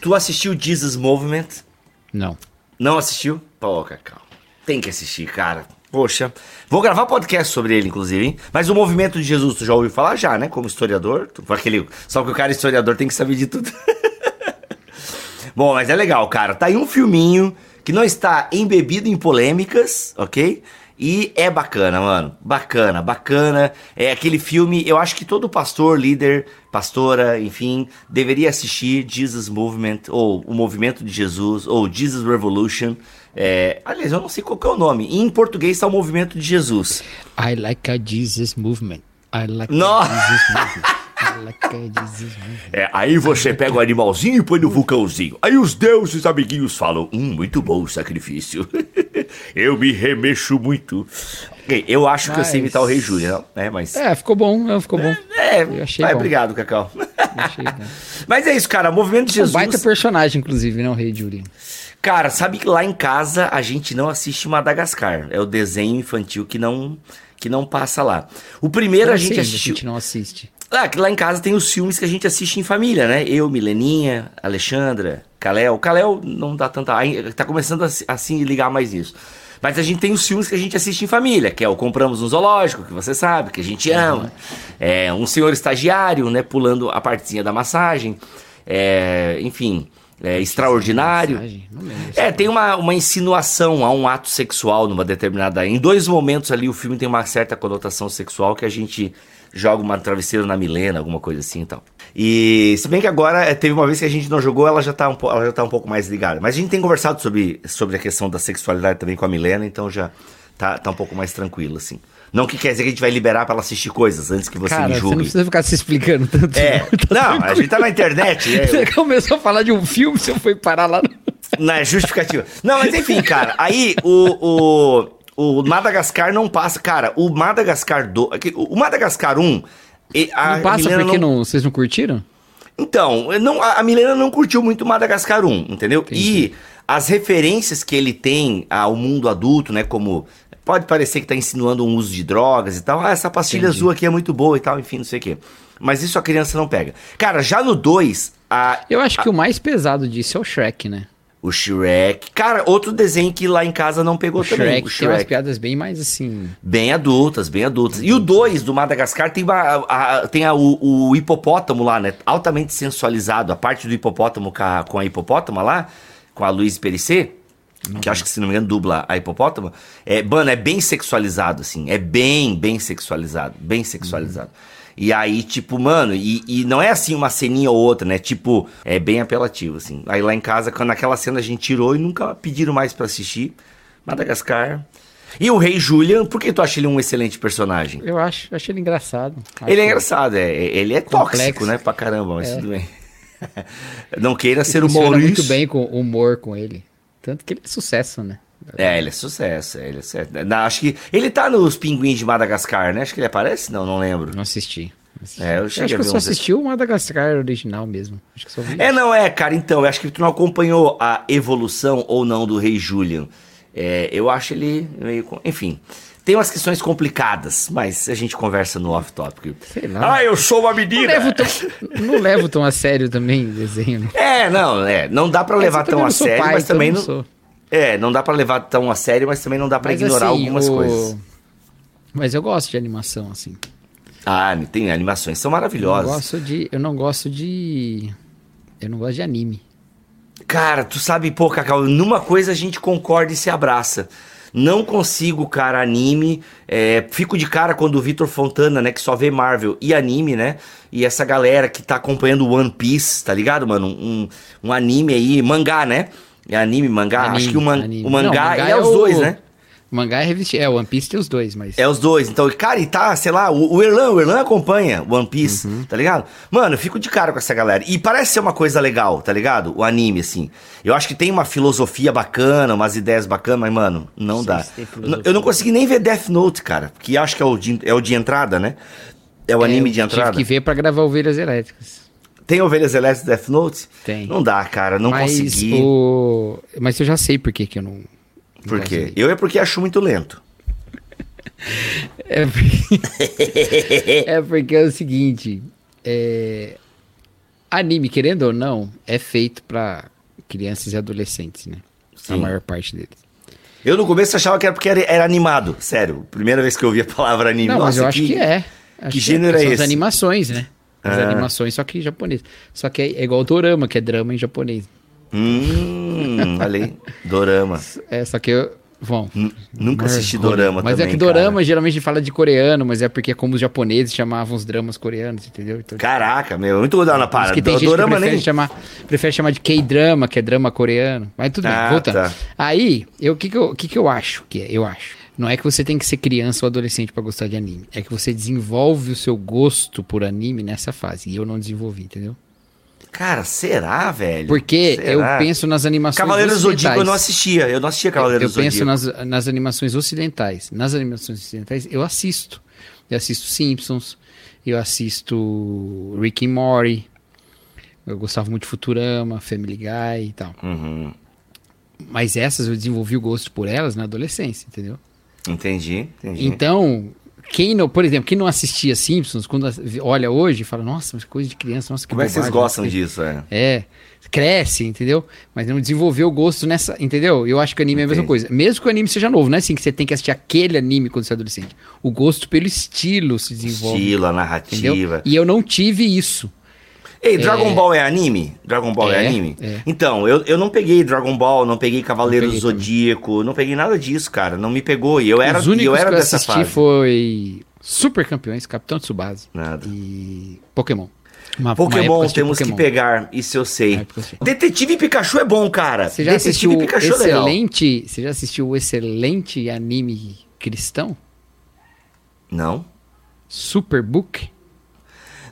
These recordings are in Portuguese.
Tu assistiu Jesus Movement? Não. Não assistiu? Pô, Cacau. Tem que assistir, cara. Poxa. Vou gravar podcast sobre ele, inclusive, hein? Mas o movimento de Jesus, tu já ouviu falar já, né? Como historiador. Tu, aquele, só que o cara historiador tem que saber de tudo. Bom, mas é legal, cara. Tá aí um filminho que não está embebido em polêmicas, ok? E é bacana, mano. Bacana, bacana. É aquele filme, eu acho que todo pastor, líder, pastora, enfim, deveria assistir Jesus Movement, ou o Movimento de Jesus, ou Jesus Revolution. É, aliás, eu não sei qual é o nome. Em português está o Movimento de Jesus. I like a Jesus Movement. I like No- a Jesus Movement. É, aí você pega o animalzinho e põe no vulcãozinho. Aí os deuses amiguinhos falam: Hum, muito bom o sacrifício. eu me remexo muito. Eu acho que eu sei Mas- imitar o Rei Júlio, não? É, mas. É, ficou bom, ficou bom. É, Eu achei bom. obrigado, Cacau. Achei, né? Mas é isso, cara. Movimento de Um Jesus. baita personagem, inclusive, né? O Rei Júlio. Cara, sabe que lá em casa a gente não assiste Madagascar. É o desenho infantil que não que não passa lá. O primeiro a gente assistiu. A gente não assiste. Ah, que lá em casa tem os filmes que a gente assiste em família, né? Eu, Mileninha, Alexandra, Kalel. Kalel não dá tanta. Tá começando a se- assim ligar mais nisso. Mas a gente tem os filmes que a gente assiste em família, que é o Compramos no Zoológico, que você sabe, que a gente ama. É um senhor estagiário, né? Pulando a partezinha da massagem. É, enfim, é extraordinário. É, tem uma, uma insinuação a um ato sexual numa determinada. Em dois momentos ali o filme tem uma certa conotação sexual que a gente joga uma travesseira na Milena, alguma coisa assim e tal. E se bem que agora é, teve uma vez que a gente não jogou, ela já tá um, ela já tá um pouco mais ligada. Mas a gente tem conversado sobre, sobre a questão da sexualidade também com a Milena, então já tá, tá um pouco mais tranquilo, assim. Não que quer dizer que a gente vai liberar pra ela assistir coisas antes que você Cara, me você não julgue. precisa ficar se explicando tanto. É, não, a gente tá na internet. é, Você começou a falar de um filme, você foi parar lá no... Não, é justificativa. Não, mas enfim, cara, aí o, o, o Madagascar não passa. Cara, o Madagascar 2. O Madagascar 1. e a não passa Milena porque não... vocês não curtiram? Então, não, a a Milena não curtiu muito o Madagascar 1, entendeu? E as referências que ele tem ao mundo adulto, né? Como. Pode parecer que tá insinuando um uso de drogas e tal. Ah, essa pastilha Entendi. azul aqui é muito boa e tal, enfim, não sei o quê. Mas isso a criança não pega. Cara, já no 2, a, Eu acho que o mais pesado disso é o Shrek, né? O Shrek. Cara, outro desenho que lá em casa não pegou O também. Shrek, tem umas piadas bem mais assim... Bem adultas, bem adultas. E o 2 do Madagascar tem, a, a- tem a- o, o hipopótamo lá, né? Altamente sensualizado. A parte do hipopótamo com a, com a hipopótama lá, com a Luiz Perissé, que acho que, se não me engano, dubla a hipopótama. É, mano, é bem sexualizado, assim. É bem, bem sexualizado. Bem sexualizado. E aí, tipo, mano, e, e não é assim uma ceninha ou outra, né? Tipo, é bem apelativo, assim. Aí lá em casa, quando naquela cena a gente tirou e nunca pediram mais pra assistir. Madagascar. E o Rei Julian, por que tu acha ele um excelente personagem? Eu acho, achei ele engraçado. Acho Ele é engraçado, é, ele é Complexo. tóxico, né? Pra caramba, mas É. tudo bem. Não queira que ser o Maurício. muito bem com humor com ele. Tanto que ele é sucesso, né? É, ele é sucesso, é, ele é sucesso. Na- acho que ele tá nos Pinguins de Madagascar, né? Acho que ele aparece? Não, não lembro. Não assisti. Não assisti. É, eu acho que eu só assisti o Madagascar original mesmo. Acho que só vi. É, não é, cara, então, eu acho que tu não acompanhou a evolução ou não do Rei Julian. É, eu acho ele meio... Enfim, tem umas questões complicadas, mas a gente conversa no off-topic. Sei lá. Ah, eu sou uma Não menina! levo, tão, não levo tão a sério também o desenho. né? É, não, é, não dá pra Mas levar tão a não sério, pai, mas então também não não... sou. É, não dá pra levar tão a sério, mas também não dá pra Mas, ignorar assim, algumas o- coisas. Mas eu gosto de animação, assim. Ah, tem animações, são Eu não maravilhosas. gosto de. Eu não gosto de. Eu não gosto de anime. Cara, tu sabe, pô, Cacau, numa coisa a gente concorda e se abraça. Não consigo, cara, anime. É, fico de cara quando o Vitor Fontana, né, que só vê Marvel e anime, né? E essa galera que tá acompanhando One Piece, tá ligado, mano? Um, um anime aí, mangá, né? É anime, mangá? Anime, Acho que o, man- o mangá, Não, mangá ele é, é os o- dois, né? Mangá é revista. É, One Piece tem os dois, mas. É os dois. Então, cara, e tá, sei lá, o, o Erlan, o Erlan acompanha One Piece, Uhum. tá ligado? Mano, eu fico de cara com essa galera. E parece ser uma coisa legal, tá ligado? O anime, assim. Eu acho que tem uma filosofia bacana, umas ideias bacanas, mas, mano, não Sim, dá. Eu não consegui nem ver Death Note, cara. Que acho que é o de, é o de entrada, né? É o É, anime de entrada. Tive que ver pra gravar Ovelhas Elétricas. Tem Ovelhas Elétricas Death Note? Tem. Não dá, cara, não mas consegui. o. Mas eu já sei por que, que eu não. não Por quê? Eu é porque acho muito lento. É porque... é porque é o seguinte. é, Anime, querendo ou não, é feito pra crianças e adolescentes, né? A Sim. maior parte deles. Eu no começo achava que era porque era, era animado. Sério, primeira vez que eu ouvi a palavra anime. Não, mas Nossa, eu acho que, é. Acho que gênero é São esse? as animações, né? As Ah. animações, só que em japonês. Só que é, é igual o dorama, que é drama em japonês. Hum, aí. Dorama. É, só que eu... Bom, N- Nunca Mas- assisti dorama Mas também, é que cara. dorama geralmente fala de coreano, mas é porque é como os japoneses chamavam os dramas coreanos, entendeu? Então, Caraca, meu, muito legal na parada. que tem gente que dorama prefere, nem. chamar, prefere chamar de K-drama, que é drama coreano. Mas tudo Ah, bem, voltando. tá. Aí, eu- o que, que, eu, que, que eu acho que é? Eu acho. Não é que você tem que ser criança ou adolescente pra gostar de anime. É que você desenvolve o seu gosto por anime nessa fase. E eu não desenvolvi, entendeu? Cara, será, velho? Porque Será? eu penso nas animações Cavaleiros ocidentais. Zodíaco eu não assistia. Eu não assistia Eu, Cavaleiros eu do penso Zodíaco. nas, nas animações ocidentais. Nas animações ocidentais, eu assisto. Eu assisto Simpsons, eu assisto Rick and Morty, eu gostava muito de Futurama, Family Guy e tal. Uhum, Mas essas eu desenvolvi o gosto por elas na adolescência, entendeu? Entendi, entendi. Então, quem não, por exemplo, quem não assistia Simpsons, quando olha hoje, fala, nossa, mas coisa de criança, nossa, que Como é que vocês bobagem, gostam sei." disso? É? É, cresce, entendeu? Mas não desenvolveu o gosto nessa, entendeu? Eu acho que anime é a mesma Entendi. coisa. Mesmo que o anime seja novo, não é assim que você tem que assistir aquele anime quando você é adolescente. O gosto pelo estilo se desenvolve, Estilo, a entendeu? narrativa. E eu não tive isso. Ei, Dragon Ball é anime? Dragon Ball é, É, anime? é. Então, eu, eu não peguei Dragon Ball, não peguei Cavaleiros Não peguei Zodíaco, não peguei nada disso, cara. Não me pegou. E eu era, Os únicos eu era que eu dessa assisti fase. foi Super Campeões, Capitão Tsubasa Nada. e Pokémon. Uma- uma Pokémon, assisti temos Pokémon. que pegar, isso eu sei. Uma. Detetive Pikachu é bom, cara. Você já Detetive assistiu Pikachu é legal. excelente, você já assistiu o excelente anime cristão? Não. Superbook?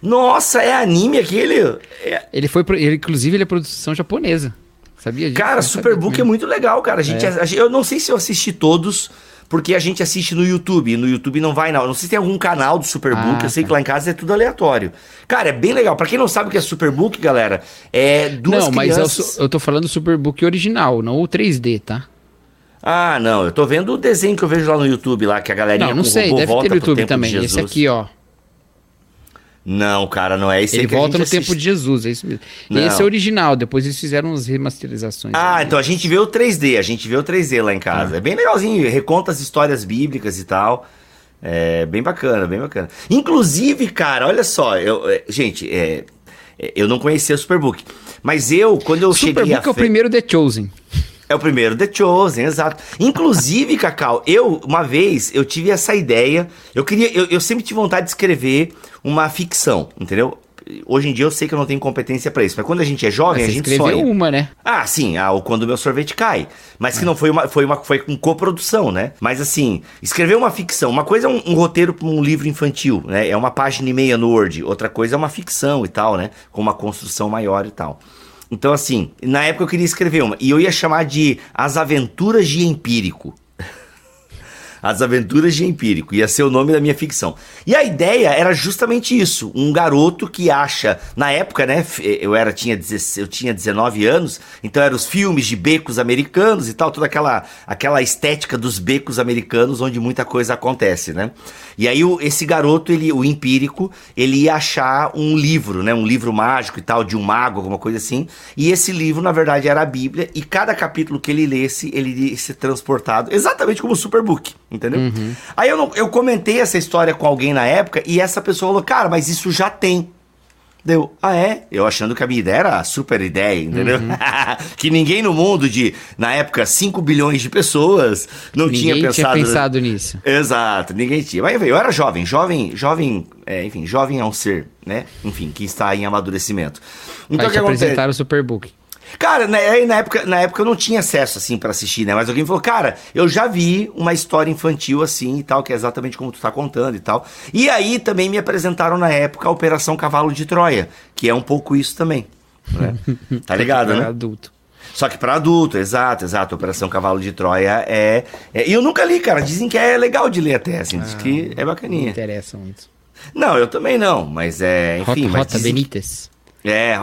Nossa, é anime aquele? É- Ele foi, pro- ele, inclusive, ele é produção japonesa. Sabia disso? Cara, Não Superbook é muito legal, cara. A gente, É. a gente- eu não sei se eu assisti todos, porque a gente assiste no YouTube. No YouTube não vai, não. Não sei se tem algum canal do Superbook. Ah, eu sei tá. que lá em casa é tudo aleatório. Cara, é bem legal. Pra quem não sabe o que é Superbook, galera, é duas Não, mas eu, crianças... sou- eu tô falando do Superbook original, não o 3D, tá? Ah, não. Eu tô vendo o desenho que eu vejo lá no YouTube, lá, que a galerinha Não, não sei, deve ter no YouTube também. Esse aqui, ó. Não, cara, não é esse aí Ele volta no gente tempo assiste. de Jesus, é isso mesmo. Não. Esse é original, depois eles fizeram umas remasterizações. Ah, aí. então a gente vê o 3D, a gente vê o 3D lá em casa. É bem legalzinho, reconta as histórias bíblicas e tal. É bem bacana, bem bacana. Inclusive, cara, olha só, eu, é, gente, é, é, eu não conhecia o Superbook, mas eu, quando eu cheguei a... Superbook é o fe- primeiro The Chosen. É o primeiro The Chosen, exato. Inclusive, Cacau, eu, uma vez, eu tive essa ideia. Eu queria. Eu, eu sempre tive vontade de escrever uma ficção, entendeu? Hoje em dia eu sei que eu não tenho competência pra isso, mas quando a gente é jovem, a Você gente escreveu sonha. uma, né? Ah, sim, ah, o quando o meu sorvete cai. Mas que não foi uma, foi uma, foi com coprodução, né? Mas assim, escrever uma ficção, uma coisa é um, um roteiro para um livro infantil, né? É uma página e meia no Word. Outra coisa é uma ficção e tal, né? Com uma construção maior e tal. Então, assim, na época eu queria escrever uma. E eu ia chamar de As Aventuras de Empírico. As Aventuras de Empírico, ia ser o nome da minha ficção. E a ideia era justamente isso: um garoto que acha, na época, né? f- Eu era tinha 16, eu tinha 19 anos, então eram os filmes de becos americanos e tal, toda aquela aquela estética dos becos americanos onde muita coisa acontece, né? E aí o- esse garoto, ele, o empírico, ele ia achar um livro, né? Um livro mágico e tal de um mago, alguma coisa assim. E esse livro, na verdade, era a Bíblia. E cada capítulo que ele lesse, ele ia ser transportado, exatamente como o Superbook, entendeu? Aí eu, não- eu comentei essa história com alguém na época e essa pessoa falou, cara, mas isso já tem. Deu, ah é? Eu achando que a minha ideia era a super ideia, entendeu? que ninguém no mundo de, na época, 5 bilhões de pessoas não Ninguém tinha tinha pensado... pensado nisso. Exato, ninguém tinha. Mas eu era jovem, jovem, jovem, é, enfim, jovem é um ser, né? Enfim, que está em amadurecimento. Então Vai te que acontece? apresentar o Superbook. Cara, né, aí na época, na época eu não tinha acesso assim pra assistir, né? Mas alguém falou, cara, eu já vi uma história infantil assim e tal, que é exatamente como tu tá contando e tal. E aí também me apresentaram na época a Operação Cavalo de Troia, que é um pouco isso também. Né? Tá ligado, Para né? adulto. Só que pra adulto, exato, exato. Operação Cavalo de Troia é, é. E eu nunca li, cara. Dizem que é legal de ler até, assim. Diz que é Não bacaninha. interessa muito. Não, eu também não, mas é. Enfim, Rota, mas Rota dizem- Benítez. É,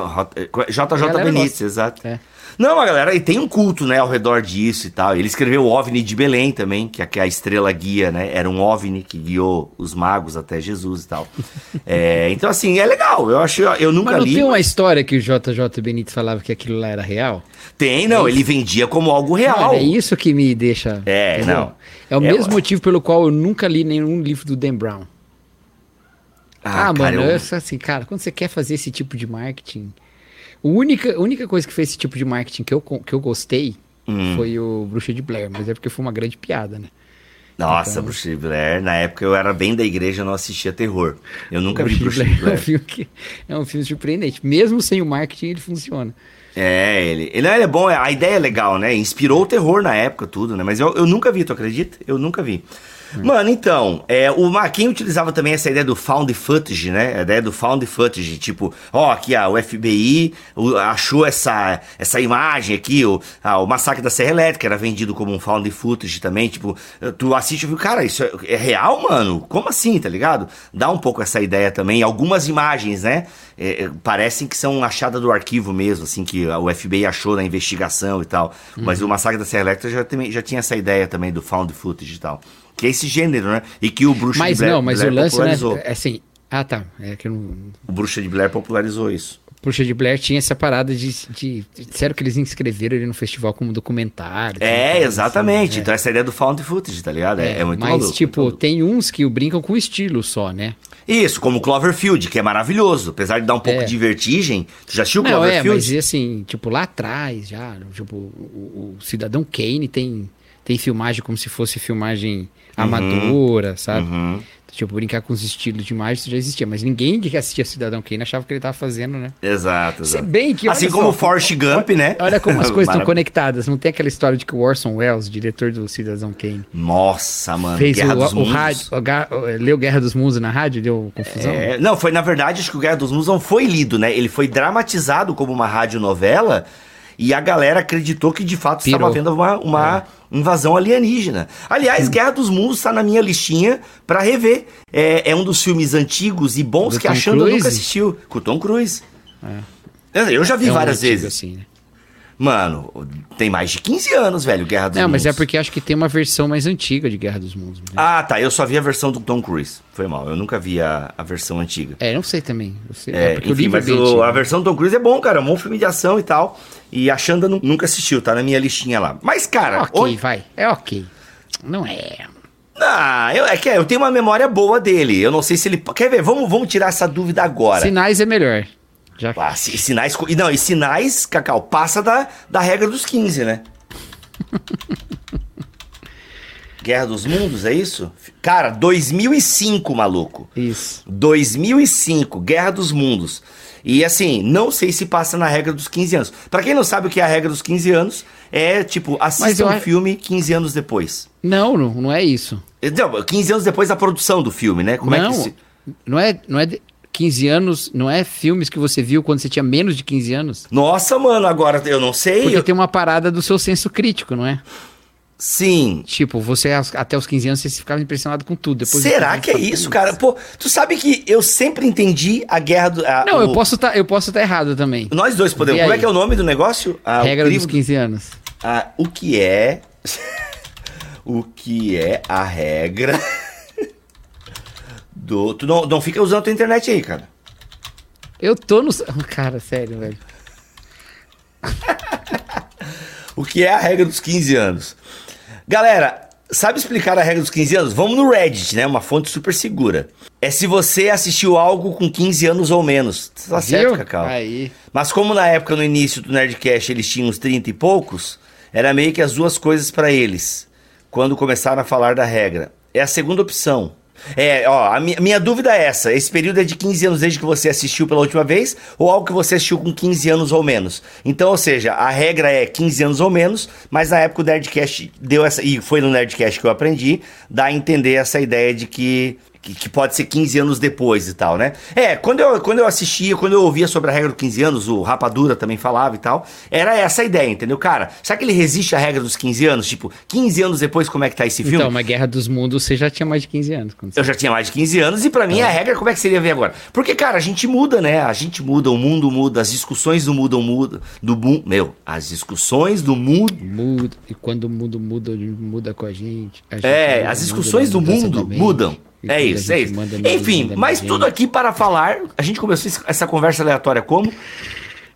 JJ galera Benítez, exato. É. Não, a galera, e tem um culto, né, ao redor disso e tal. Ele escreveu o OVNI de Belém também, que é a estrela guia, né? Era um OVNI que guiou os magos até Jesus e tal. É, então, assim, é legal. Eu acho, eu nunca Mas não li. tem uma história que o JJ Benítez falava que aquilo lá era real? Tem, não, ele vendia como algo real. Mano, é isso que me deixa. É, não. É o É, mesmo motivo pelo qual eu nunca li nenhum livro do Dan Brown. Ah, cara, mano, eu- eu assim, cara, quando você quer fazer esse tipo de marketing. A única, a única coisa que fez esse tipo de marketing que eu, que eu gostei Hum. foi o Bruxa de Blair, mas é porque foi uma grande piada, né? Nossa, Então- Bruxa de Blair, na época eu era bem da igreja, eu não assistia terror. Eu nunca vi Bruxa Bruxa de é um Blair. filme que é um filme surpreendente. Mesmo sem o marketing, ele funciona. É, ele, ele, ele é bom, a ideia é legal, né? Inspirou o terror na época, tudo, né? Mas eu, eu nunca vi, tu acredita? Eu nunca vi. Mano, então, é, o Ma- quem utilizava também essa ideia do found footage, né? A ideia do found footage, tipo, ó, aqui ó, o FBI achou essa, essa imagem aqui, o, ah, o massacre da Serra Elétrica era vendido como um found footage também, tipo, tu assiste e viu, cara, isso é, é real, mano? Como assim, tá ligado? Dá um pouco essa ideia também. Algumas imagens, né? é, é, parecem que são achadas do arquivo mesmo, assim, que o FBI achou na investigação e tal. Mas o massacre da Serra Elétrica já, já tinha essa ideia também do found footage e tal. Que é esse gênero, né? E que o Bruxa Mas de Blair, não, mas Blair o lance, né? popularizou. É assim. Ah, tá. É que não. O Bruxa de Blair popularizou isso. Bruxa de Blair tinha essa parada de. de disseram que eles inscreveram ele no festival como documentário. É, assim, exatamente. é. Então essa ideia do found footage, tá ligado? É, é muito mas, maluco, tipo, maluco. tem uns que brincam com estilo só, né? Isso, como Cloverfield, que é maravilhoso. Apesar de dar um pouco É. de vertigem. Tu já assistiu Não, é, Cloverfield? mas e assim, tipo, lá atrás já, tipo, o, o Cidadão Kane tem, tem filmagem como se fosse filmagem amadora, sabe? Uhum. Tipo, brincar com os estilos de imagem isso já existia, mas ninguém que assistia Cidadão Kane achava que ele tava fazendo, né? Exato, Se exato. bem que, assim olha como só, o Forrest Gump, né? Olha como as coisas estão conectadas. Não tem aquela história de que o Orson Welles, diretor do Cidadão Kane, Nossa, mano. fez Guerra o, dos o Mundos. rádio, o leu Guerra dos Mundos na rádio, deu confusão. É, não, foi na verdade, acho que o Guerra dos Mundos não foi lido, né? Ele foi dramatizado como uma radionovela e a galera acreditou que de fato Pirou. estava havendo uma, uma invasão alienígena. Aliás, Guerra dos Mundos está na minha listinha pra rever. É, é um dos filmes antigos e bons Do que Tom a Xanda nunca Cruise? assistiu. Com o Tom Cruise. Eu já vi É um várias antigo, vezes. assim, né? Mano, tem mais de 15 anos, velho, Guerra dos Não, Mundos. mas é porque acho que tem uma versão mais antiga de Guerra dos Mundos. né? Ah, tá. Eu só vi a versão do Tom Cruise. Foi mal. Eu nunca vi a, a versão antiga. É, não sei também. Eu sei, É, o enfim, é mas o- a versão do Tom Cruise é bom, cara. É um bom filme de ação e tal. E a Xanda nu- nunca assistiu, tá na minha listinha lá. Mas, cara, Ok, oi- vai. É ok. Não é. Ah, eu, é que eu tenho uma memória boa dele. Eu não sei se ele. Quer ver? Vamos, vamos tirar essa dúvida agora. Sinais é melhor. Já Ah, si- sinais. e Não, e sinais, Cacau, passa da, da regra dos 15, né? Guerra dos Mundos, é isso? Cara, 2005, maluco. Isso. 2005, Guerra dos Mundos. E assim, não sei se passa na regra dos 15 anos. Pra quem não sabe o que é a regra dos 15 anos, é tipo, assista um filme 15 anos depois. Não, não, não é isso. Não, 15 anos depois da produção do filme, né? Como não, é que se... não é, não é de- 15 anos, não é filmes que você viu quando você tinha menos de 15 anos. Nossa, mano, agora eu não sei. Porque eu- tem uma parada do seu senso crítico, não é? Sim. Tipo, você até os 15 anos você ficava impressionado com tudo. Depois Será 15 que é isso, cara? Pô, tu sabe que eu sempre entendi a guerra do. a- Não, o- eu posso tá, eu posso estar errado também. Nós dois podemos. Como é que é o nome do negócio? Ah, Regra crivo- dos 15 anos. Ah, o que é. o que é a regra do. Tu não, não fica usando a tua internet aí, cara. Eu tô no. Cara, sério, velho. O que é a regra dos 15 anos? Galera, sabe explicar a regra dos 15 anos? Vamos no Reddit, né? Uma fonte super segura. É se você assistiu algo com 15 anos ou menos. Tá certo? Cacau? Aí. Mas como na época, no início do Nerdcast, eles tinham uns 30 e poucos, era meio que as duas coisas pra eles, quando começaram a falar da regra. É a segunda opção. É, ó, a minha, minha dúvida é essa: esse período é de 15 anos desde que você assistiu pela última vez, ou algo que você assistiu com 15 anos ou menos? Então, ou seja, a regra é 15 anos ou menos, mas na época o Nerdcast deu essa. E foi no Nerdcast que eu aprendi, dá a entender essa ideia de que que, que pode ser 15 anos depois e tal, né? É, quando eu, quando eu assistia, quando eu ouvia sobre a regra dos 15 anos, o Rapadura também falava e tal, era essa a ideia, entendeu? Cara, será que ele resiste à regra dos 15 anos? Tipo, 15 anos depois, como é que tá esse filme? Então, uma Guerra dos Mundos, você já tinha mais de 15 anos. Eu já tinha mais de 15 anos e para mim a regra, como é que seria ver agora? Porque, cara, a gente muda, né? A gente muda, o mundo muda, as discussões do mundo muda, do mundo, meu, as discussões do mundo... Muda, e quando o mundo muda, muda com a gente. A gente É, as discussões do mundo mudam. É a isso, é gente isso. Enfim, mas da tudo gente. aqui para falar. A gente começou essa conversa aleatória como?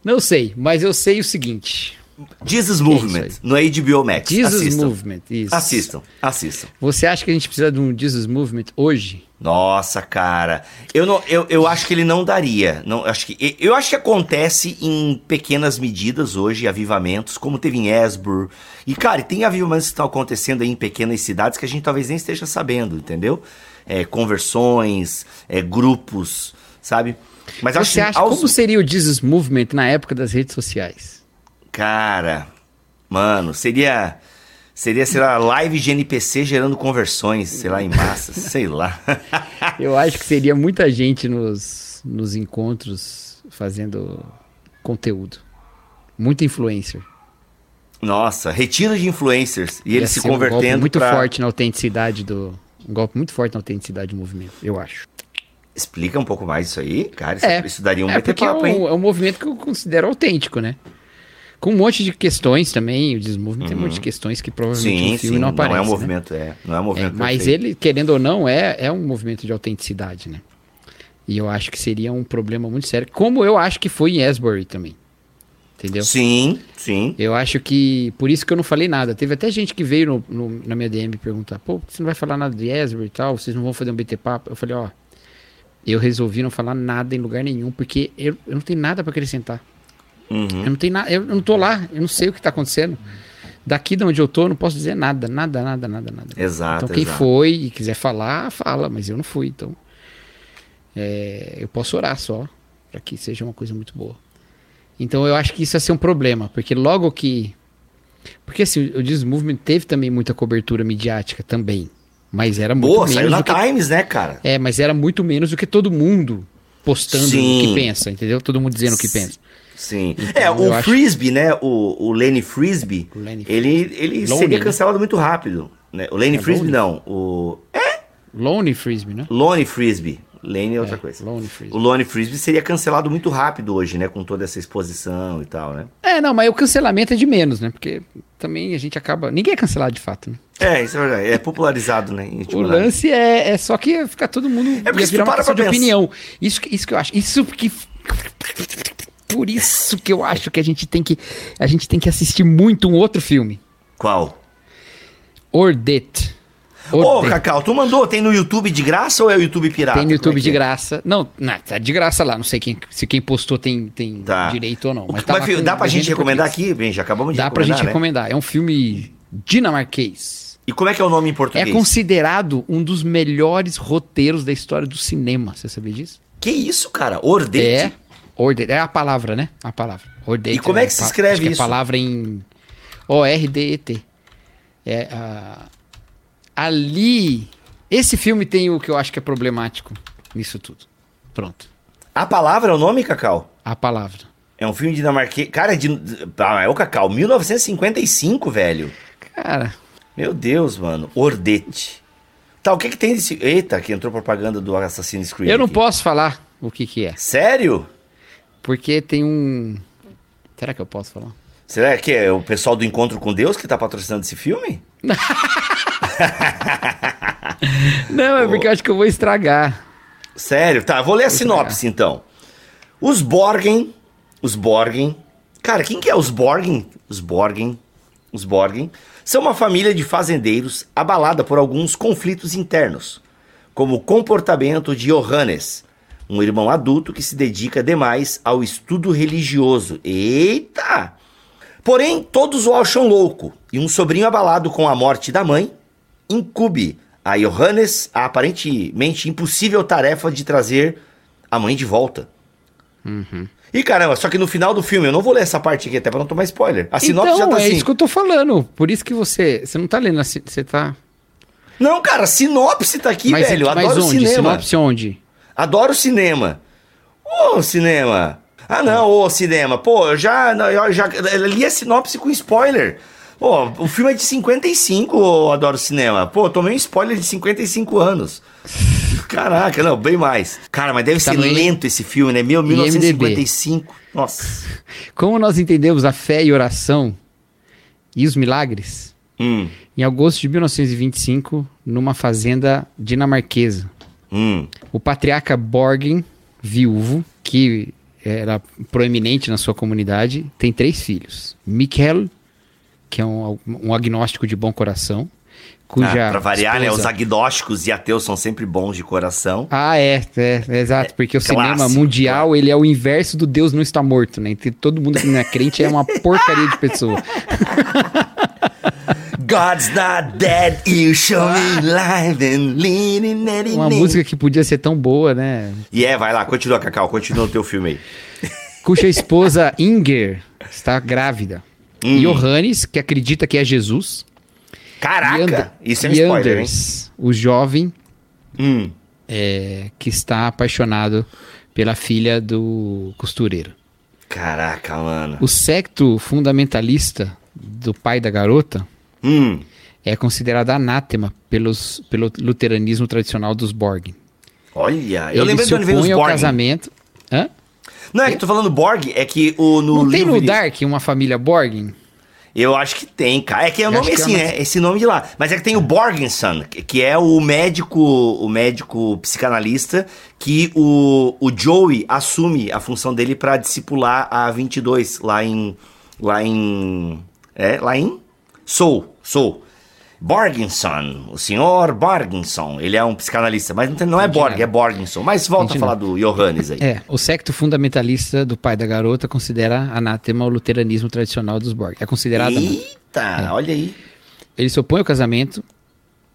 Não sei, mas eu sei o seguinte. Jesus É Movement, isso no HBO Max. Jesus assistam. Movement, isso. Assistam, assistam. Você acha que a gente precisa de um Jesus Movement hoje? Nossa, cara. Eu, não, eu, eu acho que ele não daria. Não, acho que, eu acho que acontece em pequenas medidas hoje, avivamentos, como teve em Esbur. E, cara, e tem avivamentos que estão acontecendo aí em pequenas cidades que a gente talvez nem esteja sabendo, entendeu? É, conversões, é, grupos, sabe? Mas Você acha aos- como seria o Jesus Movement na época das redes sociais? Cara, mano, seria. Seria, sei lá, live de NPC gerando conversões, sei lá, em massas, sei lá. Eu acho que seria muita gente nos, nos encontros fazendo conteúdo. Muito influencer. Nossa, retiro de influencers e Ia eles se ser um convertendo muito pra... forte na autenticidade do. Um golpe muito forte na autenticidade do movimento, eu acho. Explica um pouco mais isso aí, cara. Isso, É, isso daria um é porque é papo, hein? um, é um movimento que eu considero autêntico, né? Com um monte de questões também, o Desmovement tem um monte de questões que provavelmente Sim, no filme sim, não não, aparece. é um né? movimento, é. Não é um É, movimento mas perfeito. ele, querendo ou não, é, é um movimento de autenticidade, né? E eu acho que seria um problema muito sério, como eu acho que foi em Asbury também. Entendeu? Sim, sim. Eu acho que. Por isso que eu não falei nada. Teve até gente que veio no, no- na minha DM perguntar: pô, você não vai falar nada de Asbury e tal? Vocês não vão fazer um BT Papo? Eu falei: ó, eu resolvi não falar nada em lugar nenhum, porque eu, eu não tenho nada pra acrescentar. Uhum. Eu não tenho nada, eu não tô lá, eu não sei o que tá acontecendo. Daqui de onde eu tô, eu não posso dizer nada, nada, nada, nada, nada. Exato, Então quem exato. foi e quiser falar, fala, mas eu não fui, então. é, eu posso orar só, para que seja uma coisa muito boa. Então eu acho que isso ia ser um problema, porque logo que. Porque assim, o Jesus Movement teve também muita cobertura midiática também. Mas era muito Pô, menos. saiu na que, Times, né, cara? é, mas era muito menos do que todo mundo postando Sim. o que pensa, entendeu? Todo mundo dizendo o que pensa. Sim. Então, é, o acho- Frisbee, né? O, o Lenny Frisbee, O Lenny ele, ele Lonely, seria né? cancelado muito rápido. Né? O Lenny É Frisbee, Lonely? não. O Lone Frisbee, né? Lonnie Frisbee. Lenny é outra coisa. Lone O. Lonnie Frisbee seria cancelado muito rápido hoje, né? Com toda essa exposição e tal, né? É, não, mas o cancelamento é de menos, né? Porque também a gente acaba. Ninguém é cancelado de fato, né? É, isso é verdade. É popularizado, né? O lance é, é só que ia ficar todo mundo. É porque virar uma para de pra pensar- opinião. Isso, que- isso que eu acho. Isso que. Por isso que eu acho que a gente tem que. A gente tem que assistir muito um outro filme. Qual? Ordet. Ô, Ordet. Cacau, tu mandou? Tem no YouTube de graça ou é o YouTube pirata? Tem no YouTube Como é de é? graça. Não, não, tá de graça lá. Não sei quem, se quem postou tem, tem Tá. direito ou não. Mas tá mas, filho, dá pra legenda gente recomendar aqui? Bem, já acabamos de Dá pra gente né? recomendar. É um filme dinamarquês. E como é que é o nome em É português? considerado um dos melhores roteiros da história do cinema. Você sabia disso? Que isso, cara? Ordete? É. Ordet. É a palavra, né? A palavra. Ordet. E como é que se pa- escreve isso? É palavra em O-R-D-E-T. É a... Ali. Esse filme tem o que eu acho que é problemático nisso tudo. Pronto. A palavra é o nome, Cacau? A palavra. É um filme dinamarquês. Cara, é de... ah, é o Cacau, 1955, velho. Cara, Meu Deus, mano. Ordete. Tá, o que que tem desse... Eita, que entrou propaganda do Assassin's Creed eu não aqui. posso falar o que que é. Sério? Porque tem um. Será que eu posso falar? Será que é o pessoal do Encontro com Deus que tá patrocinando esse filme? Não, é porque eu acho que eu vou estragar. Sério? Tá, vou ler a sinopse então. Os Borgen. Os Borgen. Cara, quem que é os Borgen? Os Borgen. Os Borgen. São uma família de fazendeiros abalada por alguns conflitos internos, como o comportamento de Johannes, um irmão adulto que se dedica demais ao estudo religioso. Eita! Porém, todos o acham louco, e um sobrinho abalado com a morte da mãe incube a Johannes a aparentemente impossível tarefa de trazer a mãe de volta. E caramba, só que no final do filme, eu não vou ler essa parte aqui até pra não tomar spoiler. A sinopse então, já tá é assim. isso que eu tô falando. Por isso que você. Você não tá lendo assim. Você tá. Não, cara, sinopse tá aqui, mas, velho. Mas adoro onde? cinema. Sinopse onde? Adoro cinema. Ô, cinema. Ah, não, ô, cinema. Pô, eu já, eu já li a sinopse com spoiler. Pô, o filme é de 55, ô, Adoro Cinema. Pô, tomei um spoiler de 55 anos. Caraca, não, bem mais. Cara, mas deve Tá ser lento esse filme, né? Meu, 1955. Nossa. Como nós entendemos a fé e oração e os milagres? Hum, Em agosto de 1925, numa fazenda dinamarquesa, hum. o patriarca Borgen, viúvo, que era proeminente na sua comunidade, tem três filhos. Mikael, que é um, um agnóstico de bom coração, cuja Ah, pra variar, né? Os esposa- agnósticos e ateus são sempre bons de coração. Ah, é, é, é exato, porque o cinema clássico, mundial, ele é o inverso do Deus não está morto, né? Então, todo mundo que não é crente é uma porcaria de pessoa. God's not dead, you show me life and leaning. Uma música que podia ser tão boa, né? E é, vai lá, continua, Cacau, continua o teu filme aí. Cuja esposa Inger está grávida. Hum. Johannes, que acredita que é Jesus. Caraca, Ander- isso é um e spoiler, hein? O jovem Hum. é, que está apaixonado pela filha do costureiro. Caraca, mano. O secto fundamentalista do pai da garota Hum. é considerado anátema pelos, pelo luteranismo tradicional dos Borg. Olha, eu Ele lembrei se de onde vem os Borg. casamento. Hã? Não, é que eu tô falando Borg, é que o, no Não tem no Dark uma família Borg? Eu acho que tem, cara. É que é o Eu nome que assim, é uma- né? Esse nome de lá. Mas é que tem o Borgenson, que é o médico, o médico psicanalista que o, o Joey assume a função dele pra discipular a 22 lá em lá em é, lá em Soul, Soul. Borgenson, o senhor Borgenson, ele é um psicanalista, mas não, tem- não é Borg, é Borgenson. Mas volta a falar do Johannes aí. É, o secto fundamentalista do pai da garota considera anátema o luteranismo tradicional dos Borg. É considerado. Eita, olha aí. Ele se opõe ao casamento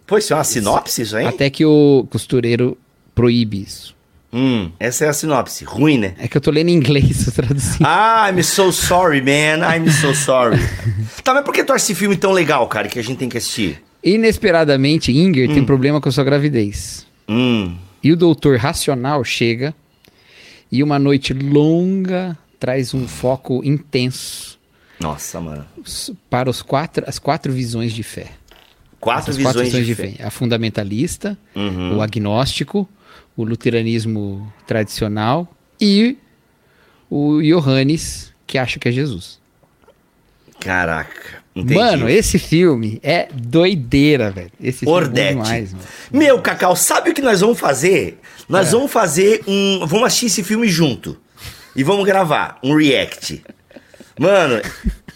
Pô, isso é uma sinopse isso aí? até que o costureiro proíbe isso. Hum, essa é a sinopse. Ruim, né? É que eu tô lendo em inglês, eu traduzi. Ah, I'm so sorry, man. I'm so sorry. tá, mas por que tu acha esse filme tão legal, cara, que a gente tem que assistir? Inesperadamente, Inger tem problema com a sua gravidez. Hum, E o doutor racional chega e uma noite longa traz um foco intenso nossa, mano. para os quatro, as quatro visões de fé. Quatro visões, quatro de fé. A fundamentalista, Uhum. o agnóstico, o luteranismo tradicional e o Johannes, que acha que é Jesus. Caraca, entendi. Mano, esse filme é doideira, velho. Esse filme é Ordete. demais, mano. Meu, Cacau, sabe o que nós vamos fazer? Nós vamos fazer um... Vamos assistir esse filme junto. E vamos gravar um react. Mano,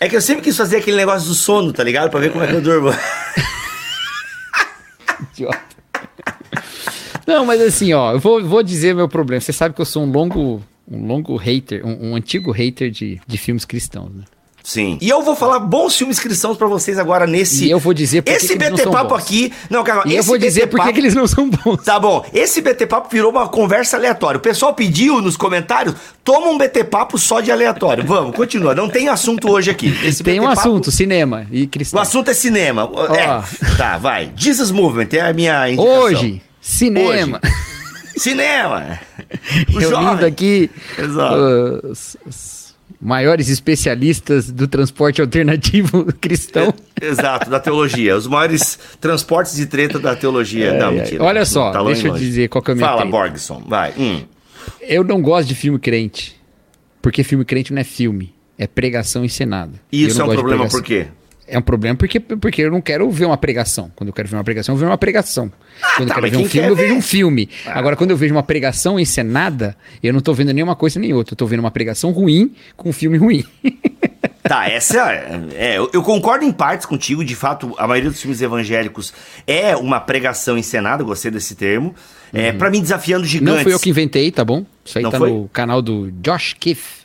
é que eu sempre quis fazer aquele negócio do sono, tá ligado? Pra ver como é que eu durmo. Idiota. Não, mas assim, ó, eu vou, vou dizer meu problema. Você sabe que eu sou um longo, um longo hater, um, um antigo hater de, de filmes cristãos, né? Sim. E eu vou falar bons filmes cristãos pra vocês agora nesse... E eu vou dizer por que Esse que BT Papo bons. aqui... Não, Cacau, E eu vou dizer BT por que Papo- que eles não são bons. Tá bom, esse BT Papo virou uma conversa aleatória. O pessoal pediu nos comentários, toma um BT Papo só de aleatório. Vamos, continua. Não tem assunto hoje aqui. Esse Tem BT um Papo- assunto, cinema e O cristão. assunto é cinema. É. Tá, vai. Jesus Movement é a minha indicação. Hoje, cinema. Cinema. O lindo aqui Exato. os, os maiores especialistas do transporte alternativo cristão. Exato, da teologia. Os maiores transportes de treta da teologia. não, ai. mentira. Olha só, Tá deixa eu longe. dizer qual que é a minha Fala, treta. Borgson. Vai. Hum. Eu não gosto de filme crente. Porque filme crente não é filme. É pregação encenada. E isso é um problema por quê? É um problema porque, porque eu não quero ver uma pregação. Quando eu quero ver uma pregação, eu vejo uma pregação. Quando tá, eu quero mas ver um filme, quer eu vejo ver? um filme. Agora, quando eu vejo uma pregação encenada, eu não tô vendo nenhuma coisa nem outra. Eu tô vendo uma pregação ruim com um filme ruim. Tá, essa é. é, eu, concordo em partes contigo. De fato, a maioria dos filmes evangélicos é uma pregação encenada. Gostei desse termo. É, pra mim, desafiando gigantes. Não foi eu que inventei, tá bom? Isso aí Não tá foi? no canal do Josh Kiff.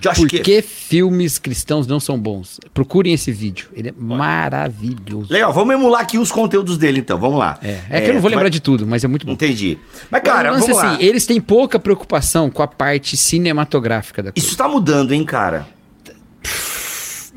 Josh Por Kiff. que filmes cristãos não são bons? Procurem esse vídeo. Ele é maravilhoso. Legal, vamos emular aqui os conteúdos dele, então. Vamos lá. É, é que eu não vou tu lembrar de tudo, mas é muito bom. Entendi. Mas, Cara, lance vamos é lá. assim, eles têm pouca preocupação com a parte cinematográfica da coisa. Isso tá mudando, hein, cara?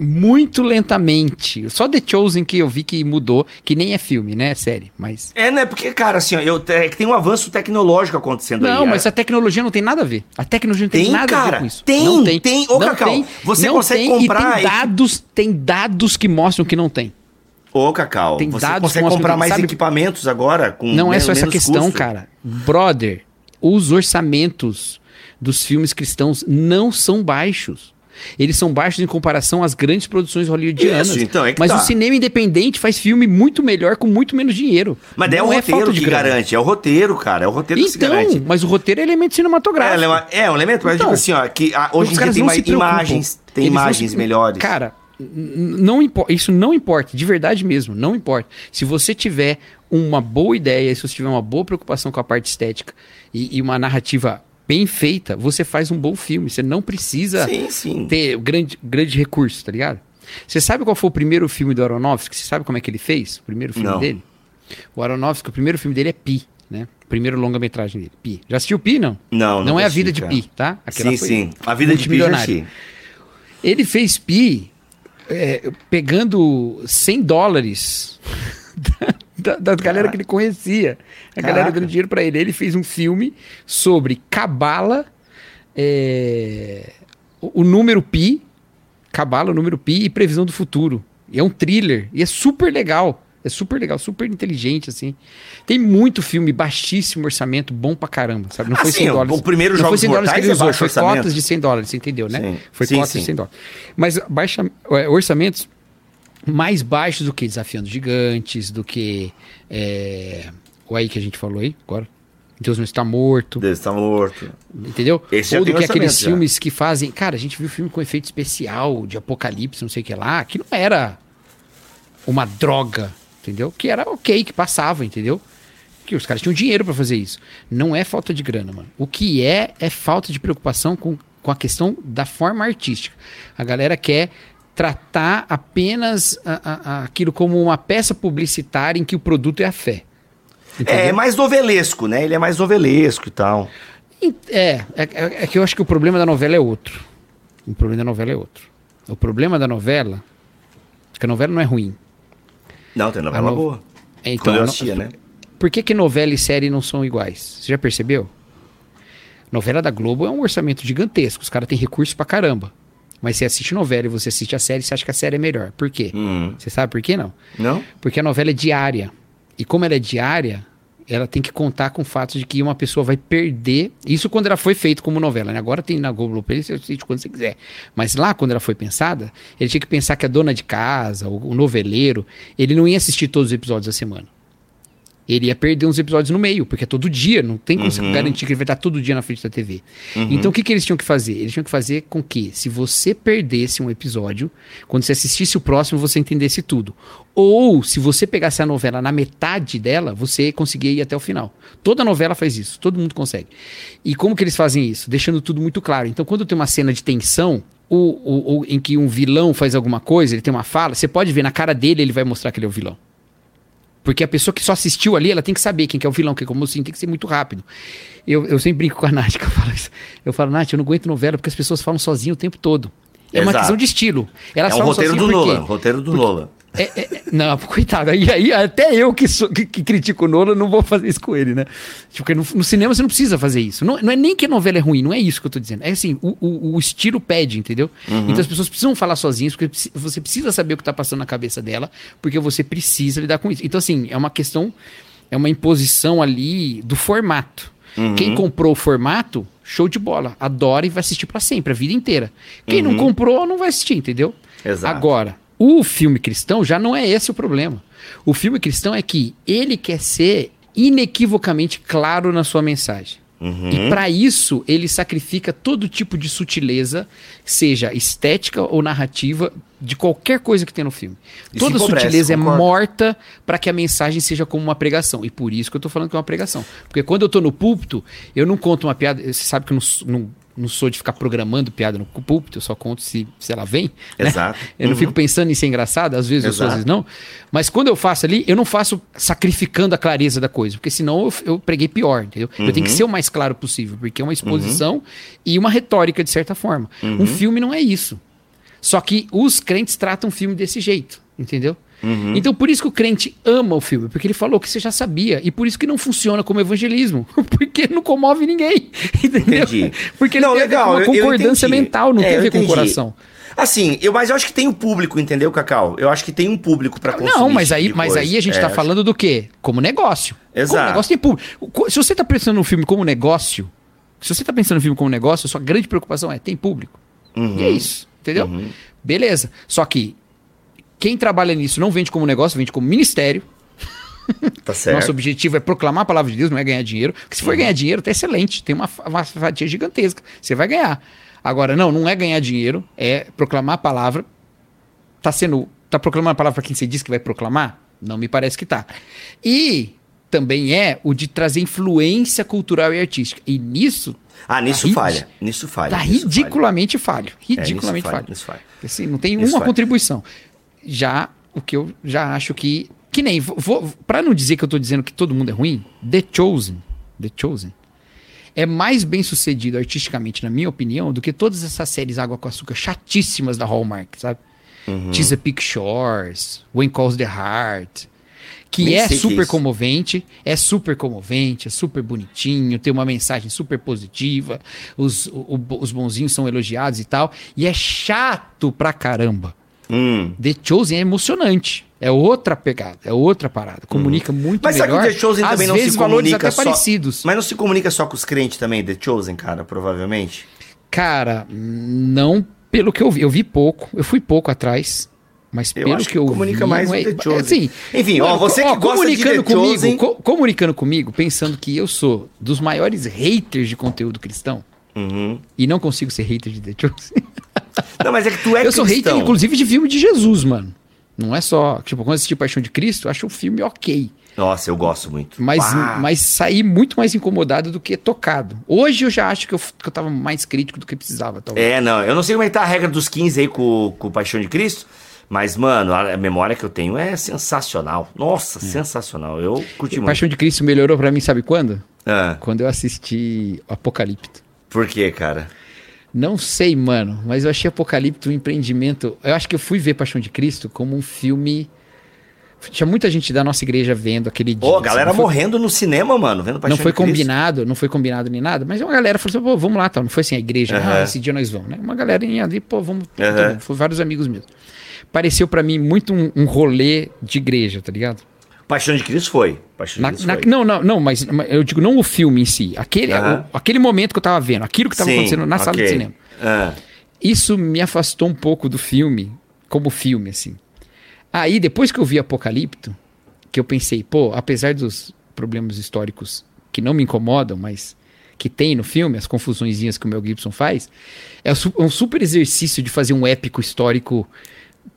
Muito lentamente. Só The Chosen que eu vi que mudou, que nem é filme, né? É série, mas... É, né? Porque, cara, assim, ó, eu, é que tem um avanço tecnológico acontecendo aí. Não, mas é. a tecnologia não tem nada a ver. A tecnologia não tem, Tem, nada a ver cara. com isso. Tem, não tem. Ô, não Cacau, tem, você não consegue tem, comprar E tem dados, tem dados que mostram que não tem. Ô, Cacau, Tem você dados consegue comprar mais sabe- equipamentos agora com Não é só essa questão, custo? cara. Brother, os orçamentos dos filmes cristãos não são baixos. Eles são baixos em comparação às grandes produções hollywoodianas. Isso, então, é que Mas tá. o cinema independente faz filme muito melhor com muito menos dinheiro. Mas é o Não roteiro falta de que grana. garante, é o roteiro, cara, é o roteiro que se garante. Então, mas o roteiro é elemento É, cinematográfico. é uma- é um elemento, mas Então, tipo assim, ó, que ah, hoje em dia tem mais imagens, tem Eles imagens se- melhores. Cara, não isso não importa, de verdade mesmo, não importa. Se você tiver uma boa ideia, se você tiver uma boa preocupação com a parte estética e, e uma narrativa bem feita, você faz um bom filme. Você não precisa sim, sim. ter grande, grande recurso, tá ligado? Você sabe qual foi o primeiro filme do Aronofsky? Você sabe como é que ele fez? O primeiro filme Não. dele? O Aronofsky, o primeiro filme dele é Pi, né? O primeiro longa-metragem dele, Pi. Já assistiu Pi, não? Não, Não nunca é a vida de. Pi, tá? Aquela Sim, sim. A vida de Pi já assisti. Ele fez Pi é, pegando 100 dólares da, da- galera que ele conhecia. A galera Caraca. dando dinheiro pra ele. Ele fez um filme sobre cabala, é, o, o número pi, cabala, o número pi e previsão do futuro. E é um thriller. E é super legal. É super legal, super inteligente, assim. Tem muito filme, baixíssimo orçamento, bom pra caramba, sabe? Não foi Assim, 100 o- dólares. o primeiro não Jogos foi 100 dólares que Mortais ele é usou, baixo foi orçamento. cotas de 100 dólares, você entendeu, né? Sim. Foi Sim, cotas sim. de 100 dólares. Mas baixa, é, orçamentos mais baixos do que Desafiando Gigantes, do que é, o aí que a gente falou aí agora. Deus não está morto, Deus está morto. entendeu? Esse Ou do que aqueles já. filmes que fazem. Cara, a gente viu filme com efeito especial, de apocalipse, não sei o que lá, que não era uma droga, entendeu? Que era ok, que passava, entendeu? Que os caras tinham dinheiro pra fazer isso. Não é falta de grana, mano. O que é, é falta de preocupação com, com a questão da forma artística. A galera quer tratar apenas a- a- aquilo como uma peça publicitária em que o produto é a fé. É, Entendeu? é mais novelesco, né? Ele é mais novelesco e tal. É, é, é- é que eu acho que o problema da novela é outro. O problema da novela é outro. O problema da novela é que a novela não é ruim. Não, tem novela no- boa. É, então, Quando eu no- assistia, né? Por que, que novela e série não são iguais? Você já percebeu? Novela da Globo é um orçamento gigantesco. Os caras têm recursos pra caramba. Mas você assiste novela e você assiste a série, você acha que a série é melhor. Por quê? Hum. Você sabe por quê não? Não? Porque a novela é diária. E como ela é diária, ela tem que contar com o fato de que uma pessoa vai perder. Isso quando ela foi feita como novela, né? Agora tem na Globo Play, você assiste quando você quiser. Mas lá, quando ela foi pensada, ele tinha que pensar que a dona de casa, o noveleiro, ele não ia assistir todos os episódios da semana. Ele ia perder uns episódios no meio, porque é todo dia, não tem como você garantir que ele vai estar todo dia na frente da TV. Então o que, que eles tinham que fazer? Eles tinham que fazer com que, se você perdesse um episódio, quando você assistisse o próximo, você entendesse tudo. Ou, se você pegasse a novela na metade dela, você conseguia ir até o final. Toda novela faz isso, todo mundo consegue. E como que eles fazem isso? Deixando tudo muito claro. Então, quando tem uma cena de tensão, o, o, o- em que um vilão faz alguma coisa, ele tem uma fala, você pode ver na cara dele, ele vai mostrar que ele é o vilão. Porque a pessoa que só assistiu ali, ela tem que saber quem que é o vilão, quem que é o mocinho, tem que ser muito rápido. Eu, eu sempre brinco com a Nath, que eu falo isso. Eu falo, Nath, eu não aguento novela porque as pessoas falam sozinho o tempo todo. É uma Exato. questão de estilo. Elas é um falam roteiro do sozinho por quê? Nolan. Roteiro do Nolan. É, é, é, não, coitado. Aí, aí até eu que, sou- que, que critico o Nolan não vou fazer isso com ele, né? Tipo, Porque no, no cinema você não precisa fazer isso. Não, não é nem que a novela é ruim, não é isso que eu tô dizendo. É assim, o, o, o estilo pede, entendeu? Então as pessoas precisam falar sozinhas, porque você precisa saber o que tá passando na cabeça dela, porque você precisa lidar com isso. Então, assim, é uma questão, é uma imposição ali do formato. Quem comprou o formato, show de bola. Adora e vai assistir pra sempre, a vida inteira. Quem não comprou, não vai assistir, entendeu? Exato. Agora, o filme cristão já não é esse o problema. O filme cristão é que ele quer ser inequivocamente claro na sua mensagem. Uhum. E para isso, ele sacrifica todo tipo de sutileza, seja estética ou narrativa, de qualquer coisa que tem no filme. Isso Toda sutileza é concordo. morta para que a mensagem seja como uma pregação. E por isso que eu tô falando que é uma pregação. Porque quando eu tô no púlpito, eu não conto uma piada. Você sabe que eu não, não, não sou de ficar programando piada no púlpito, eu só conto se, se ela vem. né? Exato. Eu não Uhum. fico pensando em ser engraçado, às vezes eu sou, às vezes não. Mas quando eu faço ali, eu não faço sacrificando a clareza da coisa, porque senão eu, eu preguei pior, entendeu? Eu tenho que ser o mais claro possível, porque é uma exposição e uma retórica, de certa forma. Um filme não é isso. Só que os crentes tratam o filme desse jeito, entendeu? Uhum. Então por isso que o crente ama o filme, porque ele falou que você já sabia. E por isso que não funciona como evangelismo. Porque não comove ninguém. Entendeu? Entendi. Porque ele Não, tem legal, uma eu- eu concordância entendi. mental, não É, tem a eu ver com o coração. Assim, eu, mas eu acho que tem um público, entendeu, Cacau? Eu acho que tem um público pra consumir. Não, mas esse aí, tipo mas coisa. aí a gente É, tá falando do quê? Como negócio. Exato. Como negócio tem público. Co- Se você tá pensando no filme como negócio, se você tá pensando no filme como negócio, a sua grande preocupação é tem público. Uhum. E é isso, entendeu? Beleza. Só que quem trabalha nisso não vende como negócio, vende como ministério. Tá certo. Nosso objetivo é proclamar a palavra de Deus, não é ganhar dinheiro. Porque se for ganhar dinheiro, tá excelente. Tem uma, uma fatia gigantesca. Você vai ganhar. Agora, não, não é ganhar dinheiro, é proclamar a palavra. Tá sendo. Tá proclamando a palavra para quem você diz que vai proclamar? Não me parece que tá. E também é o de trazer influência cultural e artística. E nisso Ah, nisso Tá falha. Nisso falha. tá nisso ridiculamente falho. falha. É, nisso Ridiculamente falha, falho. nisso falha. Assim, não tem Isso uma é. contribuição. Já o que eu já acho que. Que nem. Vou, pra não dizer que eu tô dizendo que todo mundo é ruim, The Chosen. The Chosen. É mais bem sucedido artisticamente, na minha opinião, do que todas essas séries Água com Açúcar chatíssimas da Hallmark, sabe? Uhum. Chesapeake Shores, When Calls the Heart. Que Nem é que é super isso. comovente, é super comovente, é super bonitinho, tem uma mensagem super positiva, os, o- os bonzinhos são elogiados e tal, e é chato pra caramba. Hum. The Chosen é emocionante, é outra pegada, é outra parada, comunica muito Uhum. Mas sabe que melhor, The Chosen também não vezes se comunica até só... parecidos. Mas não se comunica só com os crentes também, The Chosen, cara, provavelmente. Cara, não pelo que eu vi, eu vi pouco, eu fui pouco atrás, mas Eu pelo que que eu comunica vi, mais é- The Chosen. assim, Enfim, ó, você que ó, gosta de comunicando The comigo, Chosen- co- comunicando comigo, pensando que eu sou dos maiores haters de conteúdo cristão Uhum. e não consigo ser hater de The Chosen. Não, mas é que tu é eu sou cristão. hater, inclusive, de filme de Jesus, mano. Não é só, tipo, quando eu assisti Paixão de Cristo, eu acho o filme ok. Nossa, eu gosto muito. Mas, mas saí muito mais incomodado do que tocado. Hoje eu já acho que eu, que eu tava mais crítico do que precisava, talvez. É, não, eu não sei como é que tá a regra dos 15 aí com, com Paixão de Cristo, mas, mano, a memória que eu tenho é sensacional. Nossa, sensacional. Eu curti muito. Paixão de Cristo melhorou pra mim, sabe quando? Ah, Quando eu assisti Apocalipto. por quê, cara? Não sei, mano, mas eu achei Apocalipto um empreendimento. Eu acho que eu fui ver Paixão de Cristo como um filme. Tinha muita gente da nossa igreja vendo aquele dia. Ô, assim, galera não foi- morrendo no cinema, mano, vendo Paixão Não foi de Cristo. combinado, não foi combinado nem nada, mas uma galera falou assim, pô, vamos lá, tal. Não foi assim a igreja, ah, esse dia nós vamos, né? Uma galerinha ali, pô, vamos. Bom. Foi vários amigos mesmo. Pareceu pra mim muito um, um rolê de igreja, tá ligado? Paixão de Cristo foi. Paixão de Na- Cristo na- foi. não, não, não, mas, mas eu digo não o filme em si, aquele, o- aquele momento que eu tava vendo, aquilo que tava Sim, acontecendo na sala de cinema. Ah, Isso me afastou um pouco do filme, como filme, assim. Aí, depois que eu vi Apocalipto, que eu pensei, pô, apesar dos problemas históricos que não me incomodam, mas que tem no filme, as confusõezinhas que o Mel Gibson faz, é um super exercício de fazer um épico histórico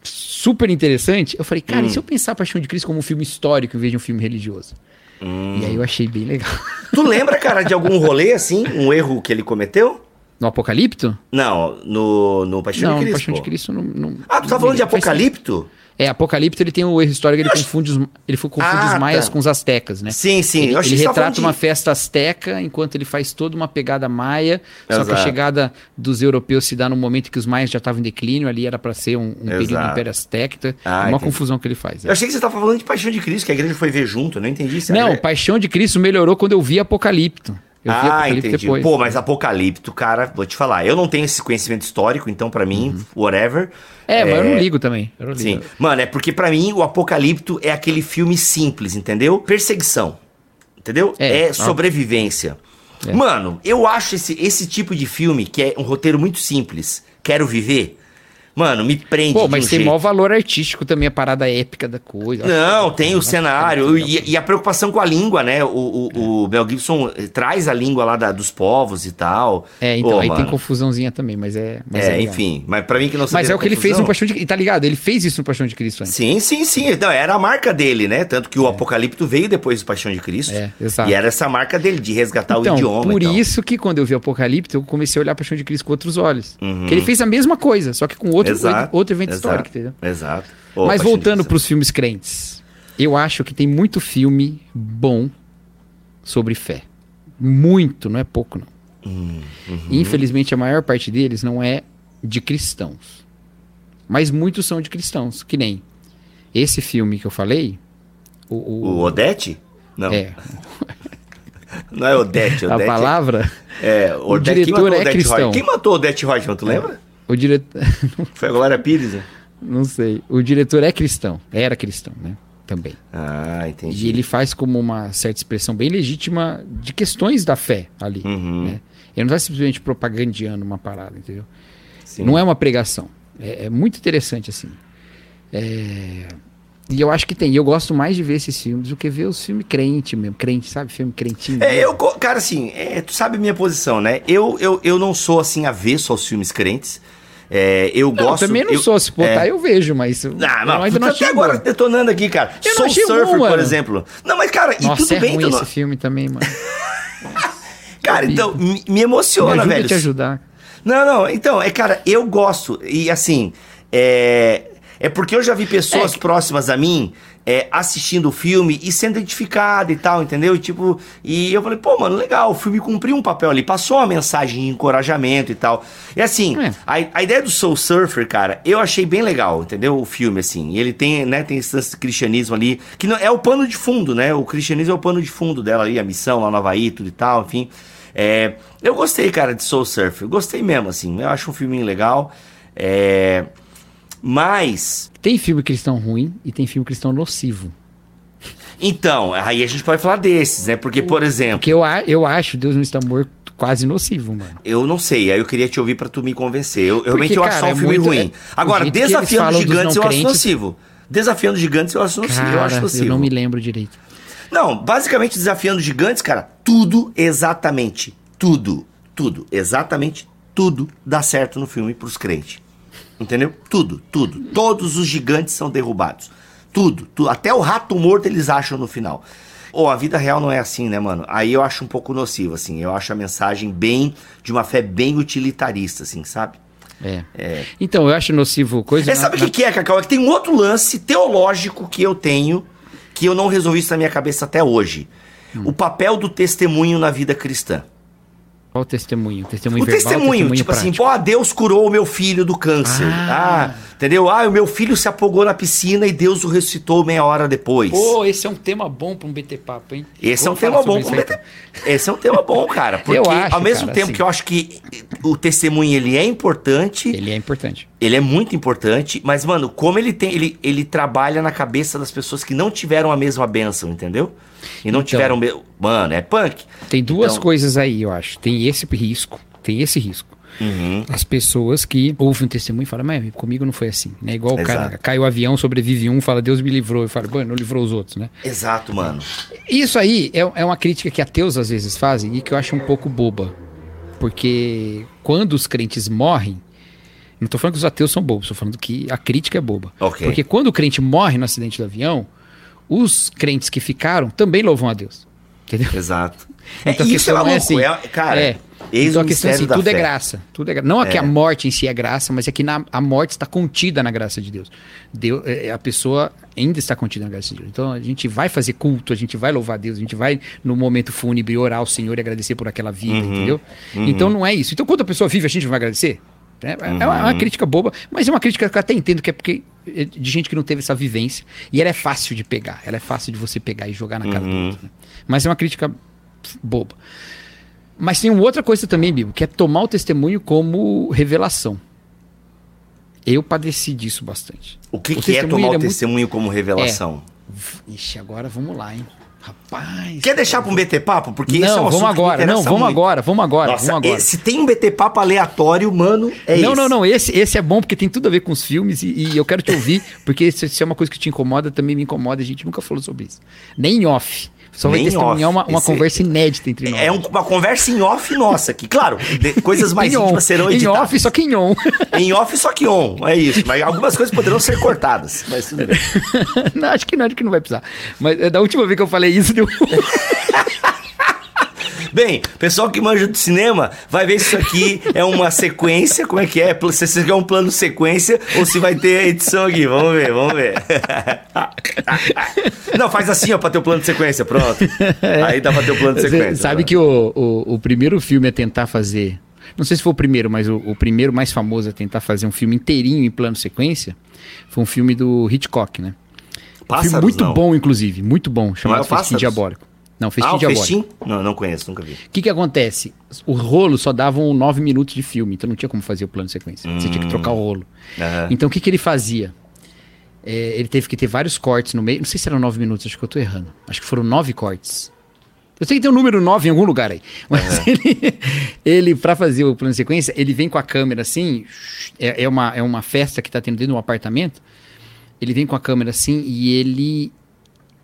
super interessante. Eu falei, cara, Hum. e se eu pensar Paixão de Cristo como um filme histórico em vez de um filme religioso? Hum. E aí eu achei bem legal. Tu lembra, cara, de algum rolê assim, um erro que ele cometeu? No Apocalipto? Não, no, no Paixão não, de no Cristo. Paixão de pô. Cristo não. não Ah, tu tá falando de me- faz Apocalipto? É, Apocalipto ele tem o erro histórico, ele confunde os, ele confunde Ah, os maias tá. com os astecas, né? Sim, sim. Ele, ele retrata uma festa asteca, enquanto ele faz toda uma pegada maia, só que a Exato. chegada dos europeus se dá no momento que os maias já estavam em declínio, ali era para ser um, um período do Exato. Império Azteca, Ah, uma entendi. confusão que ele faz. é. Eu achei que você tava falando de Paixão de Cristo, que a igreja foi ver junto, eu não entendi isso. Não, Paixão de Cristo melhorou quando eu vi Apocalipto. Eu vi Ah, Apocalipto entendi. depois. Pô, mas Apocalipto, cara, vou te falar, eu não tenho esse conhecimento histórico, então pra mim, whatever. é, mas eu não ligo também. Eu não Sim. ligo. Mano, é porque pra mim o Apocalipto é aquele filme simples, entendeu? Perseguição. Entendeu? É, É, sobrevivência. É. Mano, eu acho esse, esse tipo de filme, que é um roteiro muito simples, quero viver, mano, me prende Pô, mas um tem jeito. maior valor artístico também, a parada épica da coisa. Não, tem o Acho cenário e, e a preocupação com a língua, né? O, o, o Mel Gibson eh, traz a língua lá da- dos povos e tal. É, então, Pô, aí tem mano. confusãozinha também, mas é. Mas É, legal. enfim, mas pra mim que não Mas é o que ele fez no Paixão de Cristo. Tá ligado? Ele fez isso no Paixão de Cristo antes. Sim, sim, sim. Então, era a marca dele, né? Tanto que o Apocalipto veio depois do Paixão de Cristo. É, exato. E era essa marca dele, de resgatar Então, o idioma. por isso que quando eu vi Apocalipse, eu comecei a olhar Paixão de Cristo com outros olhos. Que ele fez a mesma coisa, só que com outro, Uhum. Exato, outro evento exato, histórico, entendeu? Exato. Mas voltando Cristo. para os filmes crentes, eu acho que tem muito filme bom sobre fé. Muito, não é pouco, não. Hum, uhum. Infelizmente, a maior parte deles não é de cristãos. Mas muitos são de cristãos, que nem esse filme que eu falei. O, o- O Odete? Não. é, Não é Odete, a Odete. palavra. É, o Odete. Quem diretor é Odete cristão. Roitman? Quem matou Odete Reutemann, tu lembra? O diretor. Foi a Glória Pires, né? Não sei. O diretor é cristão. Era cristão, né? Também. Ah, E entendi. ele faz como uma certa expressão bem legítima de questões da fé ali. Uhum. Né? Ele não está simplesmente propagandeando uma parada, entendeu? Sim. Não é uma pregação. É, é muito interessante, assim. É, E eu acho que tem. E eu gosto mais de ver esses filmes do que ver os filmes crente mesmo. Crente, sabe? Filme crentinho. É, eu, cara, assim, é, tu sabe a minha posição, né? Eu, eu, eu não sou, assim, avesso aos filmes crentes. É, eu Não, gosto... eu também não eu, sou. Se botar, é. eu vejo, mas. Ah, não, ainda não tá até agora detonando aqui, cara. Eu não Soul achei bom, Surfer, por exemplo. Não, mas, cara, e Nossa, tudo é bem, ruim tu não- esse filme também, mano. Cara, então, me, me Me emociona, ajuda velho. te ajudar. Não, não, então, é, cara, eu gosto. E assim, é. É porque eu já vi pessoas É. próximas a mim é, assistindo o filme e sendo identificada e tal, entendeu? E tipo, e eu falei, pô, mano, legal, o filme cumpriu um papel ali, passou uma mensagem de encorajamento e tal. E assim, É. a, a ideia do Soul Surfer, cara, eu achei bem legal, entendeu? O filme, assim. E ele tem, né, tem esse cristianismo ali, que não, é o pano de fundo, né? O cristianismo é o pano de fundo dela ali, a missão lá no Havaí, tudo e tal, enfim. É, eu gostei, cara, de Soul Surfer. Gostei mesmo, assim. Eu acho um filminho legal. É, mas, Tem filme cristão ruim e tem filme cristão nocivo. então, aí a gente pode falar desses, né? Porque, por exemplo, Porque eu, eu acho Deus não está morto quase nocivo, mano. eu não sei, aí eu queria te ouvir pra tu me convencer. Eu, realmente eu acho cara, só um é filme muito- ruim. é- Agora, Desafiando Gigantes eu acho nocivo. Desafiando Gigantes eu acho nocivo. eu acho Cara, nocivo. eu não me lembro direito. Não, basicamente desafiando gigantes, cara, tudo exatamente, tudo, tudo, exatamente tudo dá certo no filme pros crentes. Entendeu? Tudo, tudo. Todos os gigantes são derrubados. Tudo, tudo. Até o rato morto eles acham no final. Ou a vida real não é assim, né, mano? Aí eu acho um pouco nocivo, assim. Eu acho a mensagem bem, de uma fé bem utilitarista, assim, sabe? É. É. Então, eu acho nocivo coisa. É, na- sabe o na- que, que é, Cacau? É que tem um outro lance teológico que eu tenho que eu não resolvi isso na minha cabeça até hoje. Hum. O papel do testemunho na vida cristã. Qual o testemunho? Testemunho o verbal, testemunho, tipo assim, prático. pô, Deus curou o meu filho do câncer. Ah. Ah. Entendeu? Ah, o meu filho se afogou na piscina e Deus o ressuscitou meia hora depois. Pô, esse é um tema bom pra um BT Papo, hein? Esse é um Vamos tema bom. BT. Esse é um tema bom, cara. Porque Eu acho, ao mesmo cara, tempo assim. que eu acho que o testemunho ele é importante. Ele é importante. Ele é muito importante, mas, mano, como ele tem. Ele, ele trabalha na cabeça das pessoas que não tiveram a mesma bênção, entendeu? E não Então. tiveram. Mano, é punk. Tem duas Então- coisas aí, eu acho. Tem esse risco. Tem esse risco. Uhum. As pessoas que ouvem um testemunho e falam, mas comigo não foi assim. Né? Igual o cara caiu o avião, sobrevive um, fala, Deus me livrou. Eu falo, mano, não livrou os outros, né? Exato, mano. Isso aí é, é uma crítica que ateus às vezes fazem e que eu acho um pouco boba. Porque quando os crentes morrem, não tô falando que os ateus são bobos, tô falando que a crítica é boba. Ok. Porque quando o crente morre no acidente do avião, os crentes que ficaram também louvam a Deus. Entendeu? Exato. Então é, isso é é maluco. assim. É, cara, É. eis então a questão é assim, tudo é graça. Tudo é gra... Não é que É. a morte em si é graça, mas é que na, a morte está contida na graça de Deus. Deus. é, A pessoa ainda está contida na graça de Deus. Então a gente vai fazer culto, a gente vai louvar a Deus, a gente vai no momento fúnebre orar ao Senhor e agradecer por aquela vida, Uhum. entendeu? Então não é isso. Então quando a pessoa vive, a gente vai agradecer? É, é uma, é Uhum. uma crítica boba, mas é uma crítica que eu até entendo que é porque é de gente que não teve essa vivência. E ela é fácil de pegar. Ela é fácil de você pegar e jogar na cara do Uhum. outro. né? Mas é uma crítica boba. Mas tem uma outra coisa também, Bibo, que é tomar o testemunho como revelação. Eu padeci disso bastante. O que, O que é tomar o é muito- testemunho como revelação? Ixi, agora vamos lá, hein? Rapaz. Quer deixar pra um BT Papo? Porque esse é um Não, vamos agora. Não, vamos muito. agora, vamos agora, Nossa, vamos agora. se tem um BT Papo aleatório, mano, é não, esse. não, não. Esse, esse é bom porque tem tudo a ver com os filmes e, e eu quero te ouvir, porque se, se é uma coisa que te incomoda, também me incomoda. A gente nunca falou sobre isso. Nem em off. Só vai em testemunhar off. uma, uma Esse- conversa inédita entre nós. É um- uma conversa em off nossa aqui. Claro, de- coisas mais Em on. íntimas serão Em editadas. off, só que em on. Em off, só que on. É isso. Mas algumas coisas poderão ser cortadas. Mas tudo bem. não, acho que não, acho que não vai precisar. Mas é, da última vez que eu falei isso, deu. Bem, pessoal que manja do cinema vai ver se isso aqui é uma sequência. Como é que é? Se isso aqui é um plano sequência ou se vai ter edição aqui. Vamos ver, vamos ver. Não, faz assim, ó, pra ter o plano de sequência. Pronto. Aí dá pra ter o plano de Você sequência. sabe pronto. que o, o, o primeiro filme a tentar fazer Não sei se foi o primeiro, mas o, o primeiro mais famoso a tentar fazer um filme inteirinho em plano sequência foi um filme do Hitchcock, né? Um Pássaros, filme muito não. bom, inclusive, muito bom, chamado é Festim? Diabólico. Não, Festim Ah, o Diabólico. festim? Não, não conheço, nunca vi. O que que acontece? O rolo só davam nove minutos de filme, então não tinha como fazer o plano sequência. Você tinha que trocar o rolo. Aham. Então o que, que ele fazia? É, ele teve que ter vários cortes no meio. Não sei se eram nove minutos, acho que eu tô errando. Acho que foram nove cortes. Eu sei que tem um número nove em algum lugar aí. Mas ele, ele para fazer o plano de sequência, ele vem com a câmera assim. É, é uma, é uma festa que tá tendo dentro de um apartamento. Ele vem com a câmera assim e ele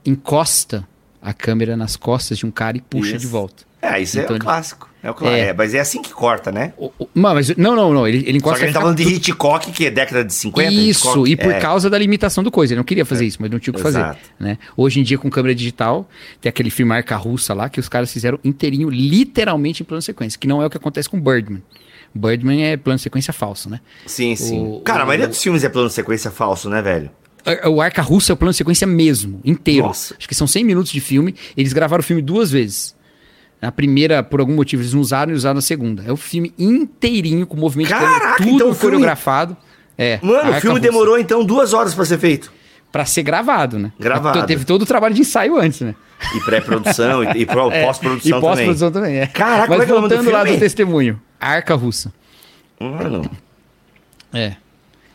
encosta a câmera nas costas de um cara e puxa Isso. de volta. É, isso é Então o ele- clássico. É o clássico. É. É, mas é assim que corta, né? O- o- mas, não, não, não. Ele, ele Só encosta que a gente tá a falando de Hitchcock, que é década de 50. Isso, Hitchcock, e por é. causa da limitação do coisa. Ele não queria fazer isso, mas não tinha o que fazer. Exato. Né? Hoje em dia, com câmera digital, tem aquele filme Arca Russa lá, que os caras fizeram inteirinho, literalmente em plano sequência, que não é o que acontece com Birdman. Birdman é plano sequência falso, né? Sim, sim. O- Cara, a maioria dos filmes é plano sequência falso, né, velho? O Arca Russa é o plano sequência mesmo, inteiro. Nossa. Acho que são 100 minutos de filme. Eles gravaram o filme duas vezes. Na primeira, por algum motivo, eles não usaram e usaram na segunda. É o filme inteirinho, com movimento de Caraca, tudo então o filme- coreografado. É, Mano, o filme Russa. demorou então duas horas pra ser feito. Pra ser gravado, né? Gravado. Mas Teve todo o trabalho de ensaio antes, né? E pré-produção, e, e É, pós-produção E também. pós-produção também, é. Caraca, como Mas é que é o nome do voltando lá filme? do testemunho. Arca Russa. Mano, É.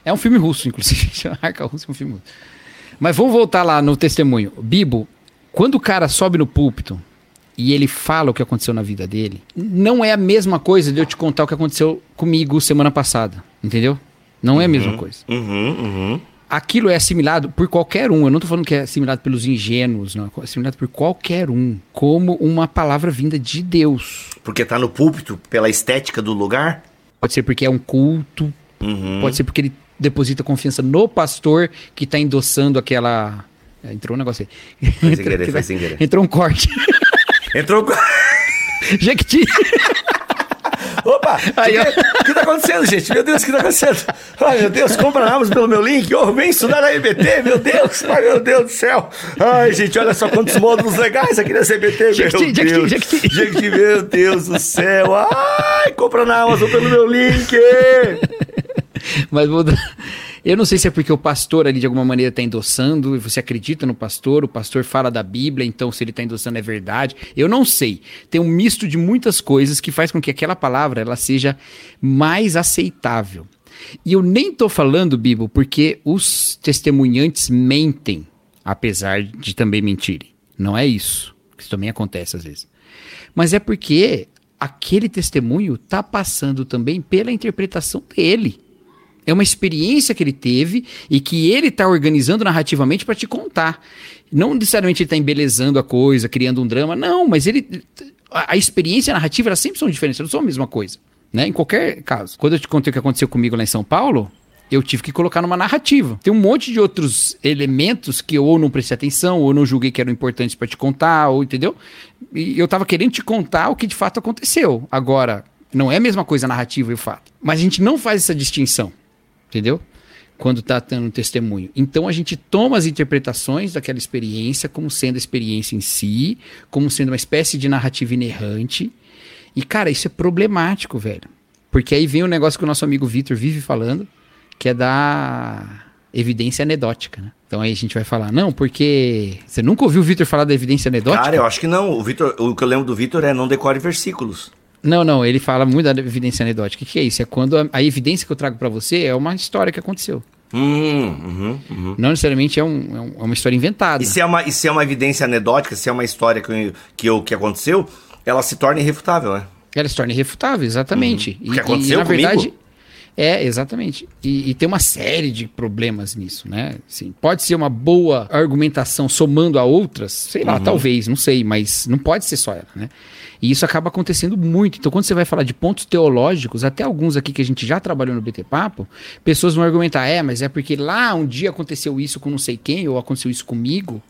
É um filme russo, inclusive. Arca Russa é um filme russo. Mas vamos voltar lá no testemunho. Bibo, quando o cara sobe no púlpito e ele fala o que aconteceu na vida dele, não é a mesma coisa de eu te contar o que aconteceu comigo semana passada. Entendeu? Não é a mesma coisa. uhum, uhum. aquilo é assimilado por qualquer um. Eu não tô falando que é assimilado pelos ingênuos, não. É assimilado por qualquer um. Como uma palavra vinda de Deus. Porque tá no púlpito, pela estética do lugar. Pode ser porque é um culto. Uhum. Pode ser porque ele deposita confiança no pastor que tá endossando aquela. É, Entrou um negócio aí. Foi sem querer, foi sem querer. Entrou um corte. Entrou. Jequiti. Opa! Aí, o, que, o que tá acontecendo, gente? Meu Deus, o que tá acontecendo? Ai, meu Deus, compra na Amazon pelo meu link. Ô, vem estudar na EBT, meu Deus. Ai, meu Deus do céu. Ai, gente, olha só quantos módulos legais aqui nessa EBT, meu Jequiti, Deus. Jequiti, meu Deus do céu. Ai, compra na Amazon pelo meu link. Mas Eu não sei se é porque o pastor ali de alguma maneira está endossando, e você acredita no pastor, o pastor fala da Bíblia, então se ele está endossando é verdade. Eu não sei. Tem um misto de muitas coisas que faz com que aquela palavra ela seja mais aceitável. E eu nem tô falando, Bibo, porque os testemunhantes mentem, apesar de também mentirem. Não é isso. Isso também acontece às vezes. Mas é porque aquele testemunho tá passando também pela interpretação dele. É uma experiência que ele teve e que ele está organizando narrativamente para te contar. Não necessariamente ele está embelezando a coisa, criando um drama, não, mas ele. A, a experiência narrativa elas sempre são diferentes, não são a mesma coisa. Né? Em qualquer caso. Quando eu te contei o que aconteceu comigo lá em São Paulo, eu tive que colocar numa narrativa. Tem um monte de outros elementos que eu ou não prestei atenção, ou não julguei que eram importantes para te contar, ou entendeu? E eu tava querendo te contar o que de fato aconteceu. Agora, não é a mesma coisa a narrativa e o fato. Mas a gente não faz essa distinção entendeu? Quando está tendo um testemunho. Então a gente toma as interpretações daquela experiência como sendo a experiência em si, como sendo uma espécie de narrativa inerrante. E, cara, isso é problemático, velho. Porque aí vem o negócio que o nosso amigo Vitor vive falando, que é da evidência anedótica, né? Então aí a gente vai falar, não, porque. Você nunca ouviu o Vitor falar da evidência anedótica? Cara, eu acho que não. O, Vitor, o que eu lembro do Vitor é não decore versículos. Não, não, ele fala muito da evidência anedótica. O que, que é isso? É quando a, a evidência que eu trago pra você é uma história que aconteceu. Hum, uhum, uhum. Não necessariamente é, um- é um- é uma história inventada. E se, é uma, e se é uma evidência anedótica, se é uma história que, que, eu- que aconteceu, ela se torna irrefutável, né? Ela se torna irrefutável, exatamente. O que aconteceu na comigo? verdade. É, exatamente. E, e tem uma série de problemas nisso, né? Assim, pode ser uma boa argumentação somando a outras, sei Uhum. lá, talvez, não sei, mas não pode ser só ela, né? E isso acaba acontecendo muito. Então, quando você vai falar de pontos teológicos, até alguns aqui que a gente já trabalhou no BT Papo, pessoas vão argumentar, é, mas é porque lá um dia aconteceu isso com não sei quem, ou aconteceu isso comigo.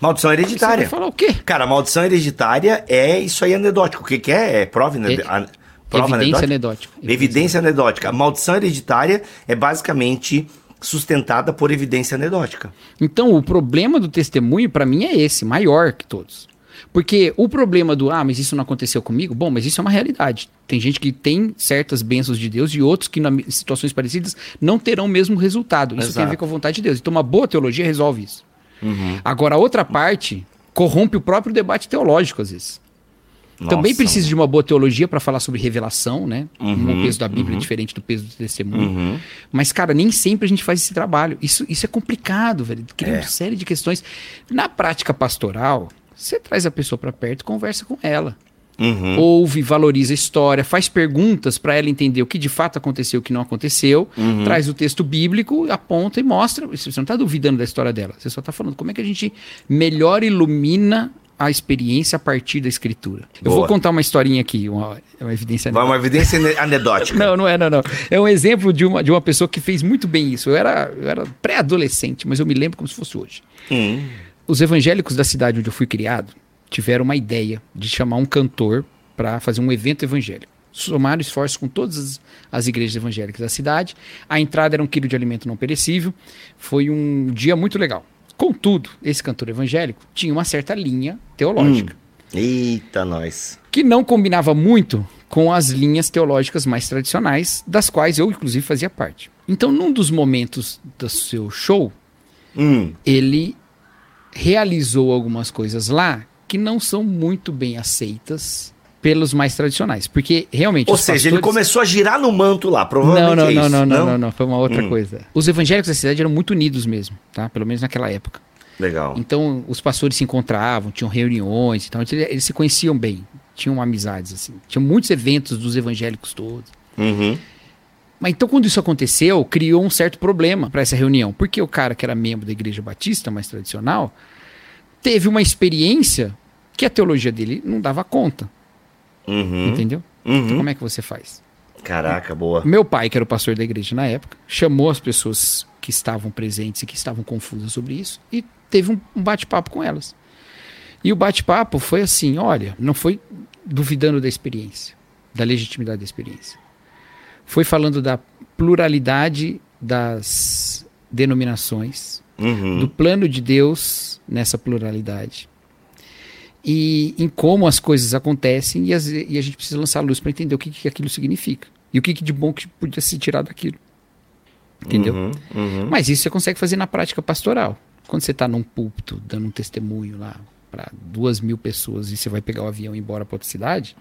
Maldição Você vai hereditária. falar o quê? Cara, maldição hereditária é isso aí anedótico. O que, que é? É prova, aned... É- prova Evidência anedótica? anedótica. Evidência anedótica. A maldição hereditária é basicamente sustentada por evidência anedótica. Então, o problema do testemunho, para mim, é esse, maior que todos. Porque o problema do, ah, mas isso não aconteceu comigo, bom, mas isso é uma realidade. Tem gente que tem certas bênçãos de Deus e outros que, em situações parecidas, não terão o mesmo resultado. Isso Exato. tem a ver com a vontade de Deus. Então, uma boa teologia resolve isso. Agora, a outra parte corrompe o próprio debate teológico, às vezes. Também Nossa, precisa de uma boa teologia para falar sobre revelação, né? Uhum, o peso da Bíblia é diferente do peso do testemunho. Mas, cara, nem sempre a gente faz esse trabalho. Isso, isso é complicado, velho. Cria É. uma série de questões. Na prática pastoral, você traz a pessoa para perto, conversa com ela. Uhum. Ouve, valoriza a história, faz perguntas para ela entender o que de fato aconteceu, o que não aconteceu, Uhum. traz o texto bíblico, aponta e mostra. Você não está duvidando da história dela, você só está falando como é que a gente melhor ilumina a experiência a partir da escritura. Eu Boa. vou contar uma historinha aqui, uma, uma evidência Vai uma evidência ane- anedótica. não, não é, não, não. É um exemplo de uma, de uma pessoa que fez muito bem isso. Eu era, eu era pré-adolescente, mas eu me lembro como se fosse hoje. Hum. Os evangélicos da cidade onde eu fui criado tiveram uma ideia de chamar um cantor para fazer um evento evangélico. Somaram esforços com todas as, as igrejas evangélicas da cidade. A entrada era um quilo de alimento não perecível. Foi um dia muito legal. Contudo, esse cantor evangélico tinha uma certa linha teológica Eita, nós. que não combinava muito com as linhas teológicas mais tradicionais, das quais eu, inclusive, fazia parte. Então, num dos momentos do seu show, Hum. ele realizou algumas coisas lá que não são muito bem aceitas pelos mais tradicionais. Porque, realmente, Ou seja, ele pastores- começou a girar no manto lá, provavelmente não, não, é não, isso. não, não, não, não, foi uma outra Hum. coisa. Os evangélicos da cidade eram muito unidos mesmo, tá? Pelo menos naquela época. Legal. Então, os pastores se encontravam, tinham reuniões, então eles, eles se conheciam bem, tinham amizades assim. Tinham muitos eventos dos evangélicos todos. Uhum. Mas então, quando isso aconteceu, criou um certo problema para essa reunião, porque o cara que era membro da igreja batista mais tradicional teve uma experiência que a teologia dele não dava conta, Uhum. entendeu? Então, Uhum. como é que você faz? Caraca, boa. Meu pai, que era o pastor da igreja na época, chamou as pessoas que estavam presentes e que estavam confusas sobre isso e teve um, um bate-papo com elas. E o bate-papo foi assim: olha, não foi duvidando da experiência, da legitimidade da experiência. Foi falando da pluralidade das denominações, Uhum. do plano de Deus nessa pluralidade. E em como as coisas acontecem e, as- e a gente precisa lançar luz para entender o que, que aquilo significa. E o que, que de bom que podia se tirar daquilo. Entendeu? Uhum. Uhum. Mas isso você consegue fazer na prática pastoral. Quando você está num púlpito, dando um testemunho lá para duas mil pessoas e você vai pegar o avião e ir embora para outra cidade,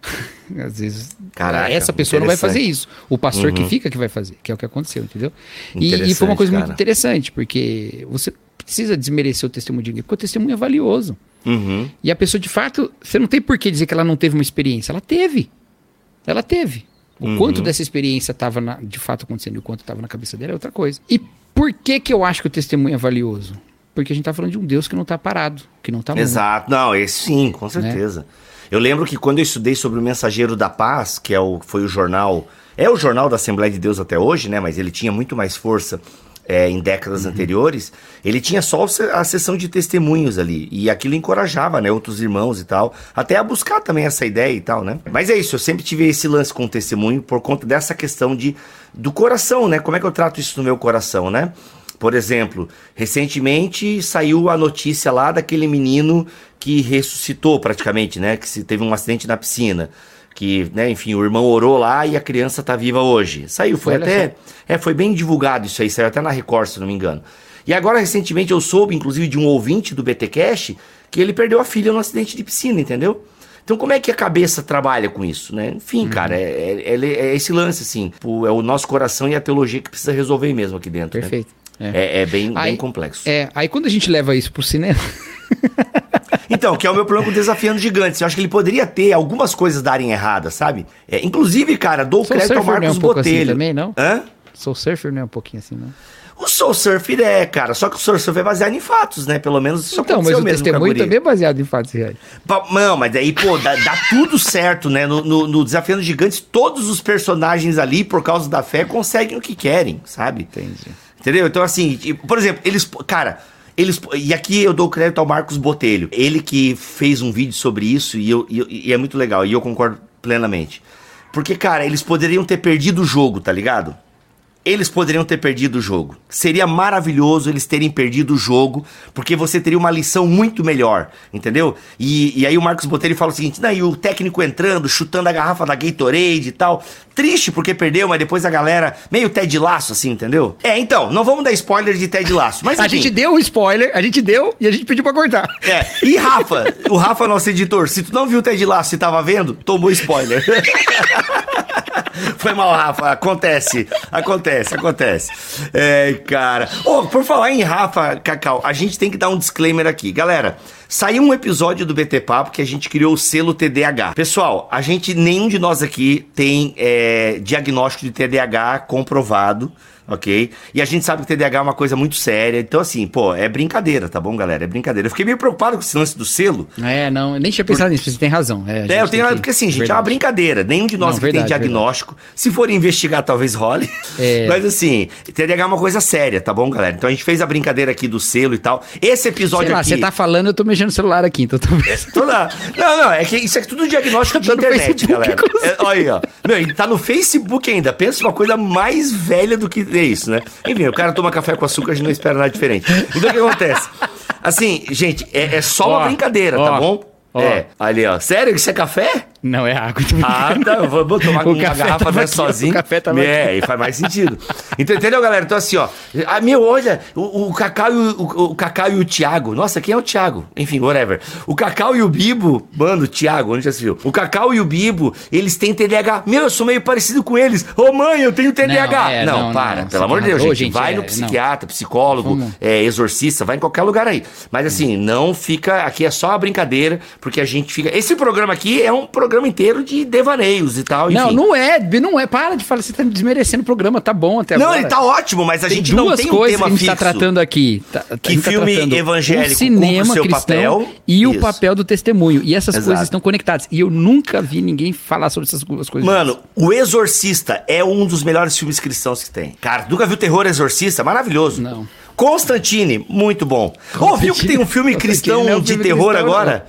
às vezes Caraca, essa pessoa não vai fazer isso. O pastor que Uhum. fica que vai fazer, que é o que aconteceu, entendeu? E, e foi uma coisa muito cara. interessante, porque você precisa desmerecer o testemunho de ninguém, porque o testemunho é valioso. Uhum. E a pessoa, de fato, você não tem por que dizer que ela não teve uma experiência. Ela teve. Ela teve. O Uhum. quanto dessa experiência estava de fato acontecendo e o quanto estava na cabeça dela é outra coisa. E por que que eu acho que o testemunho é valioso? Porque a gente está falando de um Deus que não está parado, que não está mudo. Exato. Não, esse sim, com certeza. Eu lembro que quando eu estudei sobre o Mensageiro da Paz, que é o, foi o jornal. É o jornal da Assembleia de Deus até hoje, né? Mas ele tinha muito mais força é, em décadas anteriores. Ele tinha só a sessão de testemunhos ali. E aquilo encorajava, né? Outros irmãos e tal. Até a buscar também essa ideia e tal, né? Mas é isso, eu sempre tive esse lance com o testemunho por conta dessa questão de, do coração, né? Como é que eu trato isso no meu coração, né? Por exemplo, recentemente saiu a notícia lá daquele menino que ressuscitou praticamente, né? Que se teve um acidente na piscina. Que, né, enfim, o irmão orou lá e a criança tá viva hoje. Saiu, foi Olha até. É, foi bem divulgado isso aí, saiu até na Record, se não me engano. E agora, recentemente, eu soube, inclusive, de um ouvinte do BT Cash, que ele perdeu a filha no acidente de piscina, entendeu? Então, como é que a cabeça trabalha com isso, né? Enfim, cara, é, é- é- é esse lance, assim. É o nosso coração e a teologia que precisa resolver mesmo aqui dentro. né? Perfeito. É. É, é bem, Aí- bem complexo. É, aí quando a gente leva isso pro cinema, Então, que é o meu problema com o Desafiando Gigantes. Eu acho que ele poderia ter algumas coisas darem errada, sabe? É, inclusive, cara, dou Soul crédito ao não é Marcos um assim Botelho. também, não? Hã? Soul Surfer não é um pouquinho assim, não? O Soul Surfer é, cara. Só que o Soul Surfer é baseado em fatos, né? Pelo menos isso então, mas aconteceu o mesmo com a testemunho guria. também é baseado em fatos reais. Não, mas aí, pô, dá, dá tudo certo, né? No, no, no Desafiando Gigantes, todos os personagens ali, por causa da fé, conseguem o que querem, sabe? Entendi. Entendeu? Então, assim, tipo, por exemplo, eles. Cara, eles. E aqui eu dou crédito ao Marcos Botelho. Ele que fez um vídeo sobre isso e, eu, e, e é muito legal. E eu concordo plenamente. Porque, cara, eles poderiam ter perdido o jogo, tá ligado? Eles poderiam ter perdido o jogo. Seria maravilhoso eles terem perdido o jogo, porque você teria uma lição muito melhor, entendeu? E, e aí o Marcos Botelho fala o seguinte: daí o técnico entrando, chutando a garrafa da Gatorade e tal. Triste porque perdeu, mas depois a galera meio Ted Laço, assim, entendeu? É, então, não vamos dar spoiler de Ted Laço. Mas A enfim. gente deu um spoiler, a gente deu e a gente pediu pra cortar. É, e Rafa, o Rafa, nosso editor, se tu não viu o Ted Laço e tava vendo, tomou spoiler. Foi mal, Rafa. Acontece. Acontece, acontece. É, cara. Ô, por falar em Rafa, Cacau, a gente tem que dar um disclaimer aqui. Galera, saiu um episódio do BT Papo que a gente criou o selo TDAH. Pessoal, a gente, nenhum de nós aqui tem é, diagnóstico de TDAH comprovado. Ok? E a gente sabe que TDAH é uma coisa muito séria. Então, assim, pô, é brincadeira, tá bom, galera? É brincadeira. Eu fiquei meio preocupado com esse lance do selo. É, não, nem tinha pensado nisso, você tem razão. É, É, eu tem tenho. que- Porque assim, gente, é uma verdade. brincadeira. Nenhum de nós Não, que tem verdade, diagnóstico. Se for investigar, talvez role. É. Mas assim, TDAH é uma coisa séria, tá bom, galera? Então a gente fez a brincadeira aqui do selo e tal. Esse episódio Sei lá, aqui. você tá falando, eu tô mexendo no celular aqui, então talvez. Tô lá. Não, não, é que isso é tudo diagnóstico de Tá internet, Facebook, galera. É, olha aí, ó. Meu, tá no Facebook ainda. Pensa uma coisa mais velha do que é isso, né? Enfim, o cara toma café com açúcar, a gente não espera nada diferente. Então o que acontece? Assim, gente, é, é só Ó, uma brincadeira, ó, tá bom? ó. É, ali, ó. Sério que isso é café? Não, é água. tô Ah, tá. Eu vou tomar O uma garrafa tava dessa sozinho. o café tava é, e faz mais sentido. Então, entendeu, galera? Então, assim, ó. Ah, meu, olha, o, o Cacau e o, o, Cacau e o Thiago. Nossa, quem é o Thiago? Enfim, whatever. O Cacau e o Bibo. Mano, o Thiago, onde já se viu? O Cacau e o Bibo, eles têm TDAH. Meu, eu sou meio parecido com eles. Ô, mãe, eu tenho TDAH. Não, é, não, não, para. não, pelo amor de Deus, gente. Gente, vai é, no não. psiquiatra, psicólogo, é, exorcista, vai em qualquer lugar aí. Mas assim, não fica. Aqui é só uma brincadeira, porque a gente fica. Esse programa aqui é um programa inteiro de devaneios e tal. Não, enfim. não é, não é. Para de falar, você tá desmerecendo o programa, tá bom até Não, agora. ele tá ótimo, mas a Tem gente não tem um tema que a gente fixo. tá tratando aqui. Tá- a Que tá filme tratando evangélico o cinema o seu papel. e o Isso. papel do testemunho. E essas Exato. coisas estão conectadas. E eu nunca vi ninguém falar sobre essas coisas. Mano, O Exorcista é um dos melhores filmes cristãos que tem. Cara, nunca viu Terror Exorcista? Maravilhoso. Não. Constantine, muito bom. Ouviu que tem um filme cristão não é um de filme terror cristão, agora?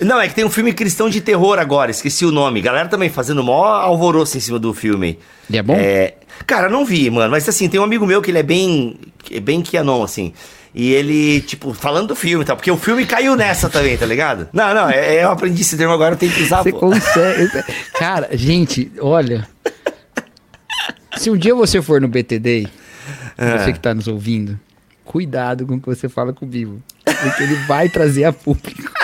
Não, é que tem um filme cristão de terror agora, esqueci o nome. Galera também fazendo maior alvoroço em cima do filme. E é bom? É, cara, não vi, mano. Mas assim, tem um amigo meu que ele é bem. é bem Kianon, assim. E ele, tipo, falando do filme, tá? Porque o filme caiu nessa também, tá ligado? Não, não, é, eu aprendi esse termo agora, eu tenho que usar. Você pô. consegue. Cara, gente, olha. Se um dia você for no BTD, É. você que tá nos ouvindo, cuidado com o que você fala com o Vivo. Porque ele vai trazer a público.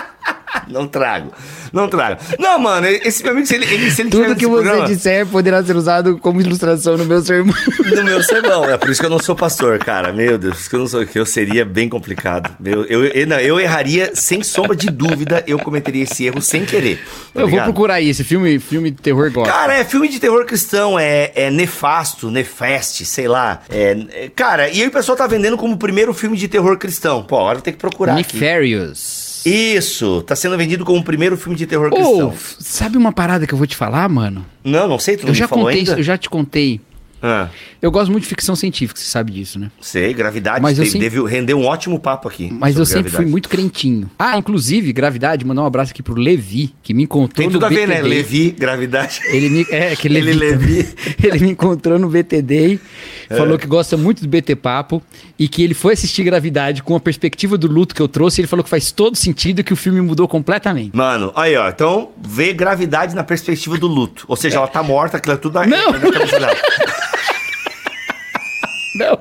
Não trago. Não trago. Não, mano, esse meu amigo, se ele, ele, se ele Tudo que você programa, disser poderá ser usado como ilustração no meu sermão. No meu sermão. É por isso que eu não sou pastor, cara. Meu Deus, que eu não sou. Que eu seria bem complicado. Eu, eu, eu, não, eu erraria, sem sombra de dúvida, eu cometeria esse erro sem querer. tá eu vou procurar aí, esse filme, filme de terror gosta. Cara, é filme de terror cristão, é, é nefasto, nefeste, sei lá. É, é- cara, e aí o pessoal tá vendendo como o primeiro filme de terror cristão. Pô, agora eu tenho que procurar. Nefarious. Isso, tá sendo vendido como o primeiro filme de terror cristão. f- sabe uma parada que eu vou te falar, mano? Não, não sei, tu não Eu já contei, ainda? eu já te contei. Ah, Eu gosto muito de ficção científica, você sabe disso, né? sei, gravidade. Mas eu teve, sempre- deve render um ótimo papo aqui. Mas eu sempre fui gravidade. muito crentinho. Ah, inclusive, Gravidade, mandar um abraço aqui pro Levi, que me encontrou Tem no tudo a ver, né? Levi, gravidade. Ele me, é, que Ele Levi, Levi. ele me encontrou no BTD. Falou que gosta muito do BT Papo e que ele foi assistir Gravidade com a perspectiva do luto que eu trouxe. Ele falou que faz todo sentido e que o filme mudou completamente. Mano, aí ó, então vê gravidade na perspectiva do luto. Ou seja, ela tá morta, aquilo é tudo na, Não. na cabeça dela. Não.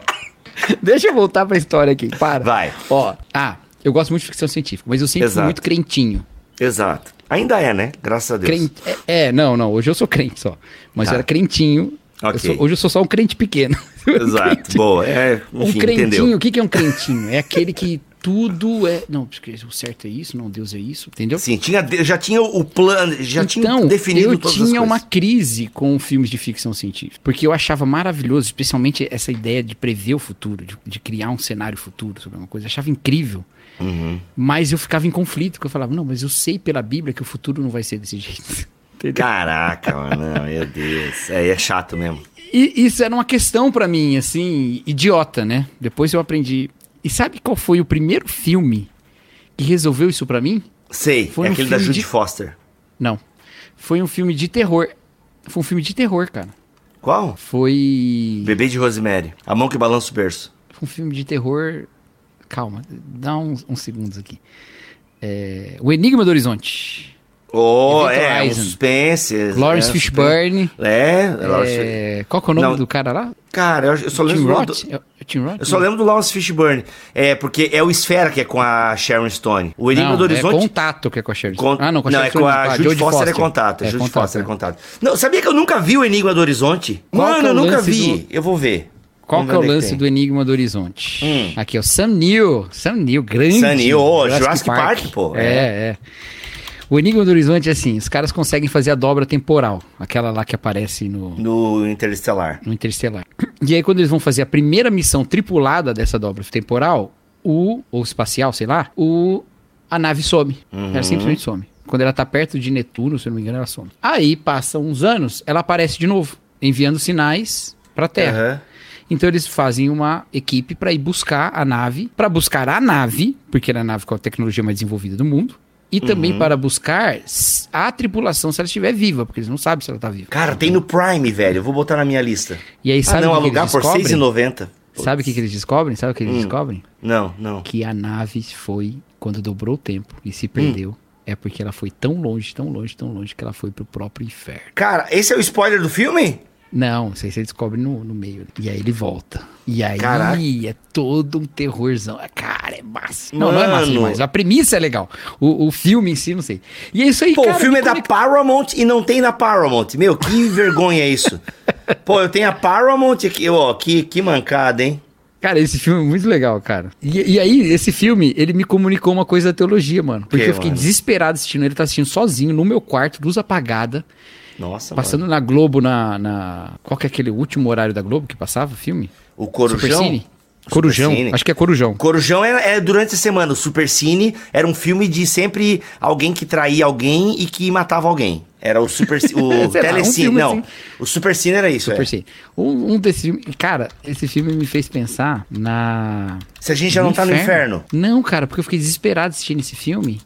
Deixa eu voltar pra história aqui. Para. Vai. Ó, ah, eu gosto muito de ficção científica, mas eu sempre fui Exato. muito crentinho. Exato. Ainda é, né? Graças a Deus. Crente, é, é, não, não. Hoje eu sou crente só. Mas Tá. eu era crentinho. Eu Ok. sou- hoje eu sou só um crente pequeno. Exato. Crente- Boa. É, Um enfim, crentinho, entendeu? o que, que é um crentinho? É aquele que tudo é. Não, porque o certo é isso, não, Deus é isso, entendeu? Sim, tinha, já tinha o plano, já tinha então, definido eu todas as tinha uma crise com filmes de ficção científica. Porque eu achava maravilhoso, especialmente essa ideia de prever o futuro, de, de criar um cenário futuro sobre uma coisa. Eu achava incrível. Uhum. Mas eu ficava em conflito, porque eu falava, não, mas eu sei pela Bíblia que o futuro não vai ser desse jeito. Entendeu? Caraca, mano, meu Deus. É, é chato mesmo. E isso era uma questão pra mim, assim, idiota, né? Depois eu aprendi. E sabe qual foi o primeiro filme que resolveu isso pra mim? Sei, Foi é um aquele da Judy de- Foster. Não. Foi um filme de terror. Foi um filme de terror, cara. Qual? Foi. Bebê de Rosemary. A mão que balança o berço. um filme de terror. Calma, dá uns, uns segundos aqui. É, O Enigma do Horizonte. Oh, Event é, um Horizon. suspense. Lawrence é, Fishburne. É, Lawrence- É, qual que é o nome Não. do cara lá? Cara, eu, eu só lembro Tim do, É Tim Roth? Eu só lembro do Lawrence Fishburne. É, porque é o Esfera que é com a Sharon Stone. O Enigma Não, do Horizonte. É contato que é com a Sharon. Con- Ah, não, com a não, Sharon é com a Stone, Judy Jodie Foster, é contato. É Judy contato, Foster é é. contato. Não, sabia que eu nunca vi o Enigma do Horizonte? Qual Mano, é eu nunca vi. do- Eu vou ver. Qual que é o lance tem. do Enigma do Horizonte? Hum. Aqui é o Sam Neill. Sam Neill, grande. Sam Neill, ô, Jurassic Park, pô, É, é. é. O Enigma do Horizonte é assim, os caras conseguem fazer a dobra temporal. Aquela lá que aparece no, No Interestelar. no Interestelar. E aí, quando eles vão fazer a primeira missão tripulada dessa dobra temporal, o, ou espacial, sei lá, o, a nave some. Uhum. Ela simplesmente some. Quando ela tá perto de Netuno, se eu não me engano, ela some. Aí, passam uns anos, ela aparece de novo, enviando sinais pra Terra. Aham. Então eles fazem uma equipe pra ir buscar a nave, pra buscar a nave, porque era a nave com a tecnologia mais desenvolvida do mundo, e também Uhum. para buscar a tripulação se ela estiver viva, porque eles não sabem se ela tá viva. Cara, tem no Prime, velho. Eu vou botar na minha lista. E aí Ah, sabe não, o que, que alugar eles por descobrem? R$6,90. Sabe o que, que eles descobrem? Sabe o que eles Hum. descobrem? Não, não. Que a nave foi quando dobrou o tempo e Hum. se perdeu. É porque ela foi tão longe, tão longe, tão longe que ela foi pro próprio inferno. Cara, esse é o spoiler do filme? Não, isso aí você descobre no, no meio. E aí ele volta. E aí Caraca. é todo um terrorzão. Cara, é massa. Não, não é massa Mano. demais. A premissa é legal. O, o filme em si, não sei. E é isso aí, Pô, cara. o filme me é da conecta- Paramount e não tem na Paramount. Meu, que vergonha é isso. Pô, eu tenho a Paramount aqui, ó, que, que mancada, hein? Cara, esse filme é muito legal, cara. E, e aí, esse filme, ele me comunicou uma coisa da teologia, mano. Porque Que, eu fiquei mano? desesperado assistindo. Ele tá assistindo sozinho, no meu quarto, luz apagada. Nossa, Passando mano. na Globo, na, na. Qual que é aquele último horário da Globo que passava o filme? O Corujão. Corujão. Supercine. Acho que é Corujão. Corujão é, é durante a semana. O Supercine era um filme de sempre alguém que traía alguém e que matava alguém. Era o Super o Sei lá, um Telecine. não, assim. o Supercine era isso. é. Supercine. Um, um desses filmes. Cara, esse filme me fez pensar na. Se a gente já não tá no inferno. Não, cara, porque eu fiquei desesperado assistindo esse filme.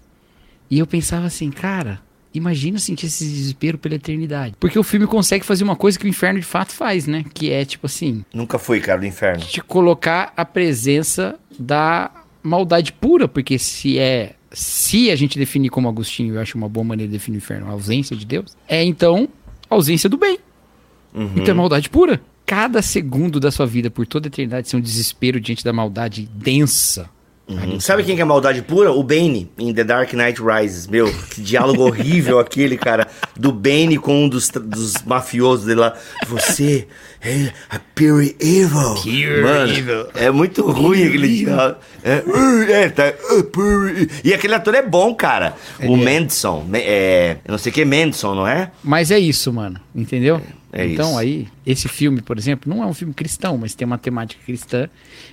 E eu pensava assim, cara, imagina sentir esse desespero pela eternidade. Porque o filme consegue fazer uma coisa que o inferno de fato faz, né? Que é, tipo assim, Nunca fui, cara, do inferno. te colocar a presença da maldade pura. Porque se é. Se a gente definir como Agostinho, eu acho uma boa maneira de definir o inferno, a ausência de Deus, é então a ausência do bem. Uhum. Então é maldade pura. Cada segundo da sua vida, por toda a eternidade, ser um desespero diante da maldade densa. Uhum. Sabe quem que é maldade pura? O Bane, em The Dark Knight Rises. Meu, que diálogo horrível aquele, cara. Do Bane com um dos, dos mafiosos dele lá. Você é a pure evil. Pure Mano, evil. É muito ruim aquele diálogo. É, "Uh, é, tá, uh, pure. E aquele ator é bom, cara. o Manson. me- É, eu não sei o que é Manson, não é? Mas é isso, mano. Entendeu? É então isso. aí, esse filme, por exemplo, não é um filme cristão, mas tem uma temática cristã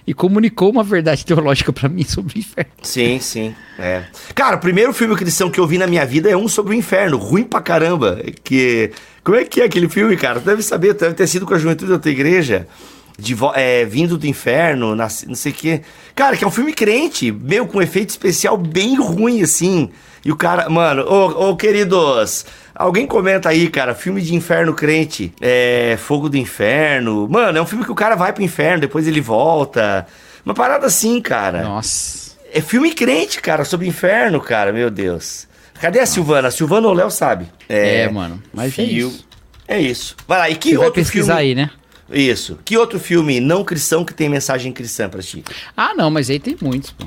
e comunicou uma verdade teológica pra mim sobre o inferno. Sim, sim. É. Cara, o primeiro filme cristão que eu vi na minha vida é um sobre o inferno, ruim pra caramba. Que. Como é que é aquele filme, cara? Tu deve saber, deve ter sido com a juventude da tua igreja. De é, vindo do inferno, não sei o quê. Cara, que é um filme crente, meio com efeito especial bem ruim, assim. E o cara, mano, ô, ô queridos, alguém comenta aí, cara, filme de inferno crente, é, Fogo do Inferno. Mano, é um filme que o cara vai pro inferno, depois ele volta. Uma parada assim, cara. Nossa. É filme crente, cara, sobre inferno, cara, meu Deus. Cadê a Silvana? A Silvana ou o Léo sabe. É, mano. Mas é fio- isso. É isso. Vai lá, e que Você vai outro pesquisar filme... aí, né? Isso. Que outro filme não cristão que tem mensagem cristã pra ti? Ah, não, mas aí tem muitos, pô.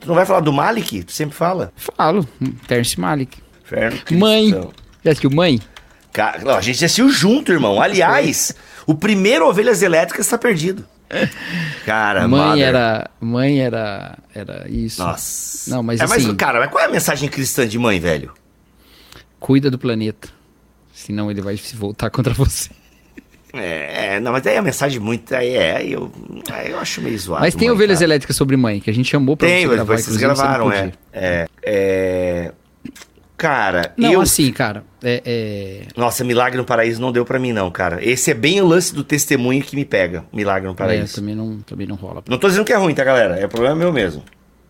Tu não vai falar do Malik? Tu sempre fala. Falo. Terence Malick. Inferno cristão. Mãe. Já assistiu Mãe? Ca- não, a gente assistiu junto, irmão. Aliás, o primeiro Ovelhas Elétricas tá perdido. Cara, mãe Mother. era. Mãe era. Era isso. Nossa. Não, mas é, assim- Mas, cara, mas qual é a mensagem cristã de mãe, velho? Cuida do planeta. Senão ele vai se voltar contra você. É, é, não, mas aí a mensagem muito. Aí é, aí eu, aí eu acho meio zoado. Mas tem mãe, ovelhas elétricas sobre mãe, que a gente chamou pra Tem, você gravar. vocês inclusive, você gravaram, é. é. É. Cara, Não, eu. assim, cara. É, é- Nossa, Milagre no Paraíso não deu pra mim, não, cara. Esse é bem o lance do testemunho que me pega. Milagre no é, Paraíso. também, não, também não rola. Não tô dizendo que é ruim, tá, galera? É problema meu mesmo.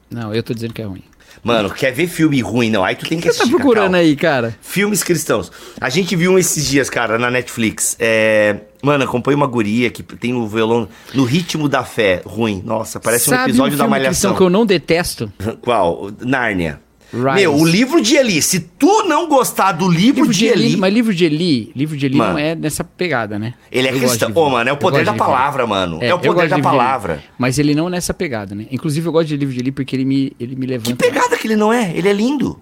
Não, eu tô dizendo que é ruim. Mano, quer ver filme ruim? Não, aí tu tem que O que você tá assistir. procurando Cacau. aí, cara? Filmes cristãos. A gente viu um esses dias, cara, na Netflix. É, Mano, acompanha uma guria que tem o violão no ritmo da fé, ruim. Nossa, parece um Sabe episódio um da Malhação. que eu não detesto? Qual? Nárnia. Rise. Meu, o livro de Eli. Se tu não gostar do livro, Livro de, de Eli, Eli, mas livro de Eli, livro de Eli Mano. não é nessa pegada, né? ele é Eu cristão. Ô, mano, é o poder da palavra, mano. É, eu o poder da palavra. Mas ele não nessa pegada, né? Inclusive eu gosto de livro de Eli porque ele me, ele me Que levanta. pegada que ele não é? Ele é lindo.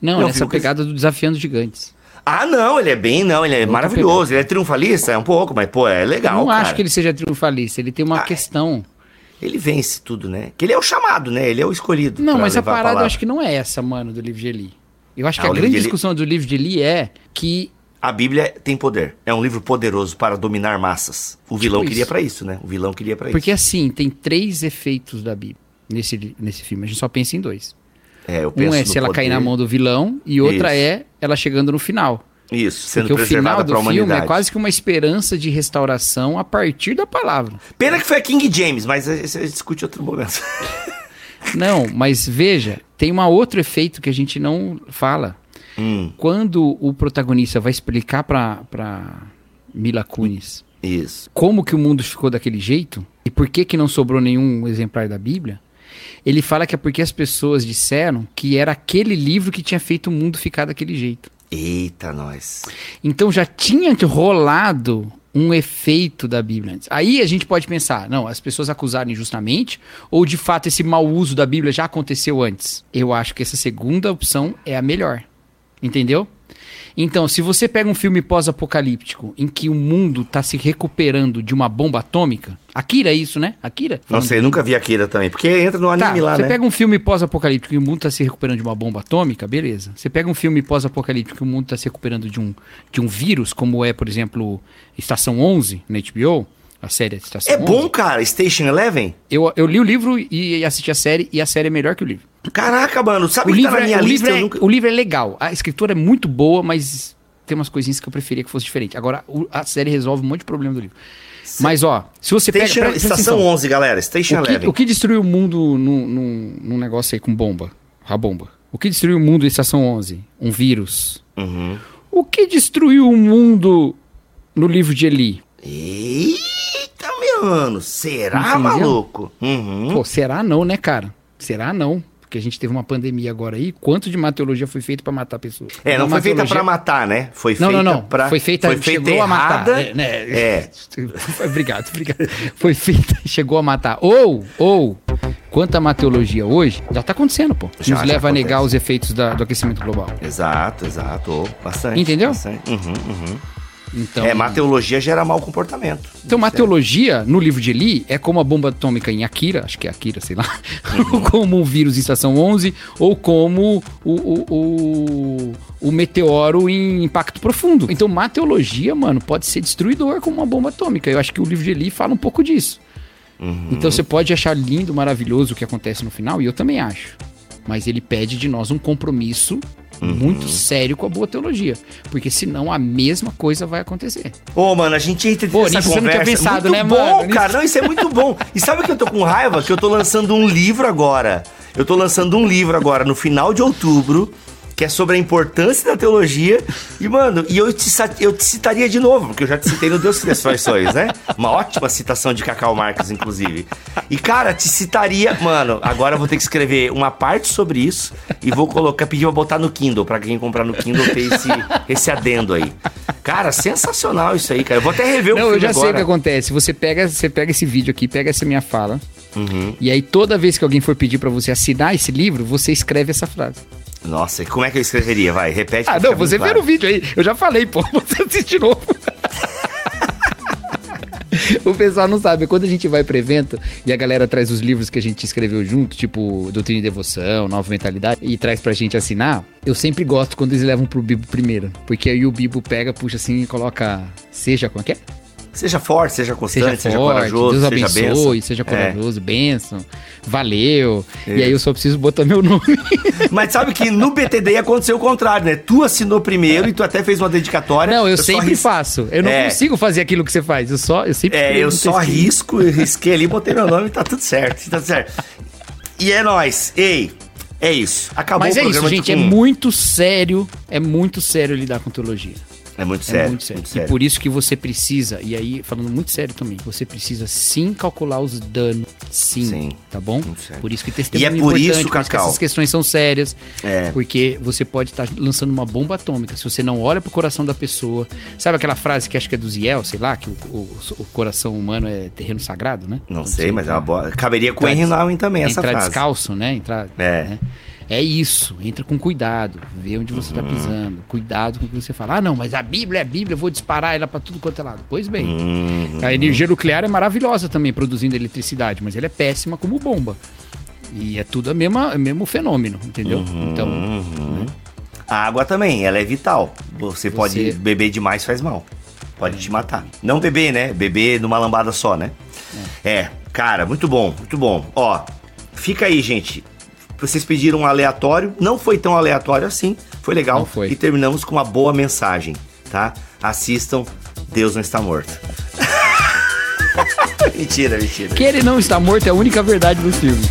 Não, Não, nessa viu, pegada do Desafiando Gigantes. Ah, não, ele é bem, não, ele é Outra maravilhoso. Ele é triunfalista, é um pouco, mas, pô, é legal. eu não cara. acho que ele seja triunfalista, ele tem uma Ah, questão. Ele vence tudo, né? Que ele é o chamado, né? Ele é o escolhido. Não, mas a parada eu palavra. acho que não é essa, mano, do livro de Eli. Eu acho que Ah, a o livro grande discussão do livro de Eli é que A Bíblia tem poder. É um livro poderoso para dominar massas. O vilão Tipo queria pra isso, né? O vilão queria pra Porque isso. assim, tem três efeitos da Bíblia nesse, nesse filme. A gente só pensa em dois. É, eu Um penso é no se ela cair poder. na mão do vilão e outra Isso. é ela chegando no final. Isso, sendo Porque o final preservada do pra filme é quase que uma esperança de restauração a partir da palavra. Pena que foi a King James, mas a gente discute outro momento. Não, mas veja, tem um outro efeito que a gente não fala. hum, Quando o protagonista vai explicar pra, pra Mila Kunis isso. como que o mundo ficou daquele jeito e por que que não sobrou nenhum exemplar da Bíblia, ele fala que é porque as pessoas disseram que era aquele livro que tinha feito o mundo ficar daquele jeito. Eita, nós. Então já tinha rolado um efeito da Bíblia antes. Aí a gente pode pensar, não, as pessoas acusaram injustamente ou de fato esse mau uso da Bíblia já aconteceu antes? Eu acho que essa segunda opção é a melhor. Entendeu? Então, se você pega um filme pós-apocalíptico em que o mundo está se recuperando de uma bomba atômica, Akira é isso, né? Akira? Não sei, nunca vi Akira também. Porque entra no Tá, anime lá, você né? pega um filme pós-apocalíptico e o mundo está se recuperando de uma bomba atômica, beleza. Você pega um filme pós-apocalíptico e o mundo está se recuperando de um, de um vírus, como é, por exemplo, Estação 11 na HBO, a série É 11. bom, cara, Station Eleven? Eu, eu li o livro e assisti a série, e a série é melhor que o livro. Caraca, mano, sabe O que tá livro, na é, minha o, lista? livro é, nunca... o livro é legal, a escritura é muito boa, mas tem umas coisinhas que eu preferia que fosse diferente. Agora, a série resolve um monte de problema do livro. Mas, ó, se você pega... Station, presta Estação atenção. 11, galera. Station O que, Eleven. o que destruiu o mundo num, num, num negócio aí com bomba? A bomba. O que destruiu o mundo em Estação 11? Um vírus. Uhum. O que destruiu o mundo no livro de Eli? Eita, mano. Será, Entendeu? maluco? Uhum. Pô, será não, né, cara? Será não? Porque a gente teve uma pandemia agora aí. Quanto de mateologia foi feito pra matar pessoas? É, não Uma foi feita mateologia- pra matar, né? Foi Não, feita não, não. pra... Foi feita, foi feita chegou a matar. errada. É, né? É. obrigado, obrigado. Foi feita, chegou a matar. Ou, ou, quanto à mateologia hoje, já tá acontecendo, pô. Já, Nos já leva a negar acontece. os efeitos da- do aquecimento global. Exato, exato. Oh, bastante. Entendeu? bastante. Uhum, uhum. Então, É, mateologia gera mau comportamento. então mateologia, no livro de Eli, é como a bomba atômica em Akira, acho que é Akira, sei lá, Uhum. ou como o vírus em Estação 11, ou como o, o, o, o meteoro em impacto profundo. Então, mateologia, mano, pode ser destruidor como uma bomba atômica. Eu acho que o livro de Eli fala um pouco disso. Uhum. Então, você pode achar lindo, maravilhoso o que acontece no final, e eu também acho. Mas ele pede de nós um compromisso Uhum. muito sério com a boa teologia. Porque senão a mesma coisa vai acontecer. Ô, mano, a gente entra Pô, nessa nisso você não conversa. tinha pensado, muito né, bom, mano? cara. Não, isso é muito bom. E sabe o que eu tô com raiva? Que eu tô lançando um livro agora. Eu tô lançando um livro agora no final de outubro, que é sobre a importância da teologia. E, mano, e eu te, eu te citaria de novo, porque eu já te citei no Deus Cristo Traições, né? Uma ótima citação de Cacau Marques, inclusive. E, cara, te citaria. Mano, agora eu vou ter que escrever uma parte sobre isso e vou colocar, pedir pra botar no Kindle, pra quem comprar no Kindle ter esse, esse adendo aí. Cara, sensacional isso aí, cara. Eu vou até rever o Não, eu já sei o que agora. acontece. Você pega, você pega esse vídeo aqui, pega essa minha fala, Uhum. e aí toda vez que alguém for pedir pra você assinar esse livro, você escreve essa frase. Nossa, como é que eu escreveria? Vai, repete. Ah, não, você bem vê claro. no vídeo aí. Eu já falei, pô, você assiste de novo. O pessoal não sabe, quando a gente vai pro evento e a galera traz os livros que a gente escreveu junto, tipo Doutrina e Devoção, Nova Mentalidade, e traz pra gente assinar, eu sempre gosto quando eles levam pro Bibo primeiro. Porque aí o Bibo pega, puxa assim e coloca. Seja, como é que é? Seja forte, seja constante, Seja seja, forte, corajoso, Deus seja abençoe, benção. seja É. corajoso, benção, valeu. E Isso. aí eu só preciso botar meu nome. Mas sabe que no BTD aconteceu o contrário, né? Tu assinou primeiro e tu até fez uma dedicatória. Não, eu, só sempre ris- faço. Eu não É. consigo fazer aquilo que você faz. Eu só, eu sempre É, eu só textinho. risco, eu risquei ali, botei meu nome e tá tudo certo, tá tudo certo. E é nóis. Ei, é isso. Acabou Mas o é isso, programa de- gente. É Hum. muito sério. É muito sério lidar com teologia. É muito sério. É muito sério. muito sério. E por isso que você precisa, e aí, falando muito sério também, você precisa sim calcular os danos. Sim. Sim. Tá bom? Por isso que testemunho E é por isso, por que Cacau. essas questões são sérias. É. Porque você pode estar lançando uma bomba atômica. Se você não olha pro coração da pessoa. Sabe aquela frase que acho que é do Ziel, sei lá, que o, o- o coração humano é terreno sagrado, né? Não sei, você mas é entra- uma boa. Caberia com o Entrar Henry também, essa entrar frase. descalço, né? Entrar, É. né? É isso, entra com cuidado, vê onde você está Uhum. pisando, cuidado com o que você fala. Ah, não, mas a Bíblia é a Bíblia, eu vou disparar ela para tudo quanto é lado. Pois bem, Uhum. a energia nuclear é maravilhosa também produzindo eletricidade, mas ela é péssima como bomba. E é tudo o mesmo, mesmo fenômeno, entendeu? Uhum. Então, A água também, ela é vital. Você, pode Você- beber demais faz mal. Pode te matar. Não beber, né? Beber numa lambada só, né? É. cara, muito bom, muito bom. Ó, fica aí, gente. Vocês pediram um aleatório, não foi tão aleatório assim, foi legal. Não foi. E terminamos com uma boa mensagem, tá? Assistam Deus não está morto. mentira, mentira. que ele não está morto é a única verdade do filme.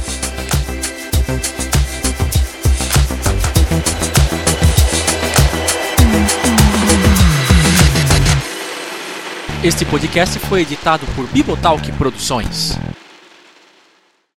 Este podcast foi editado por Bibotalk Produções.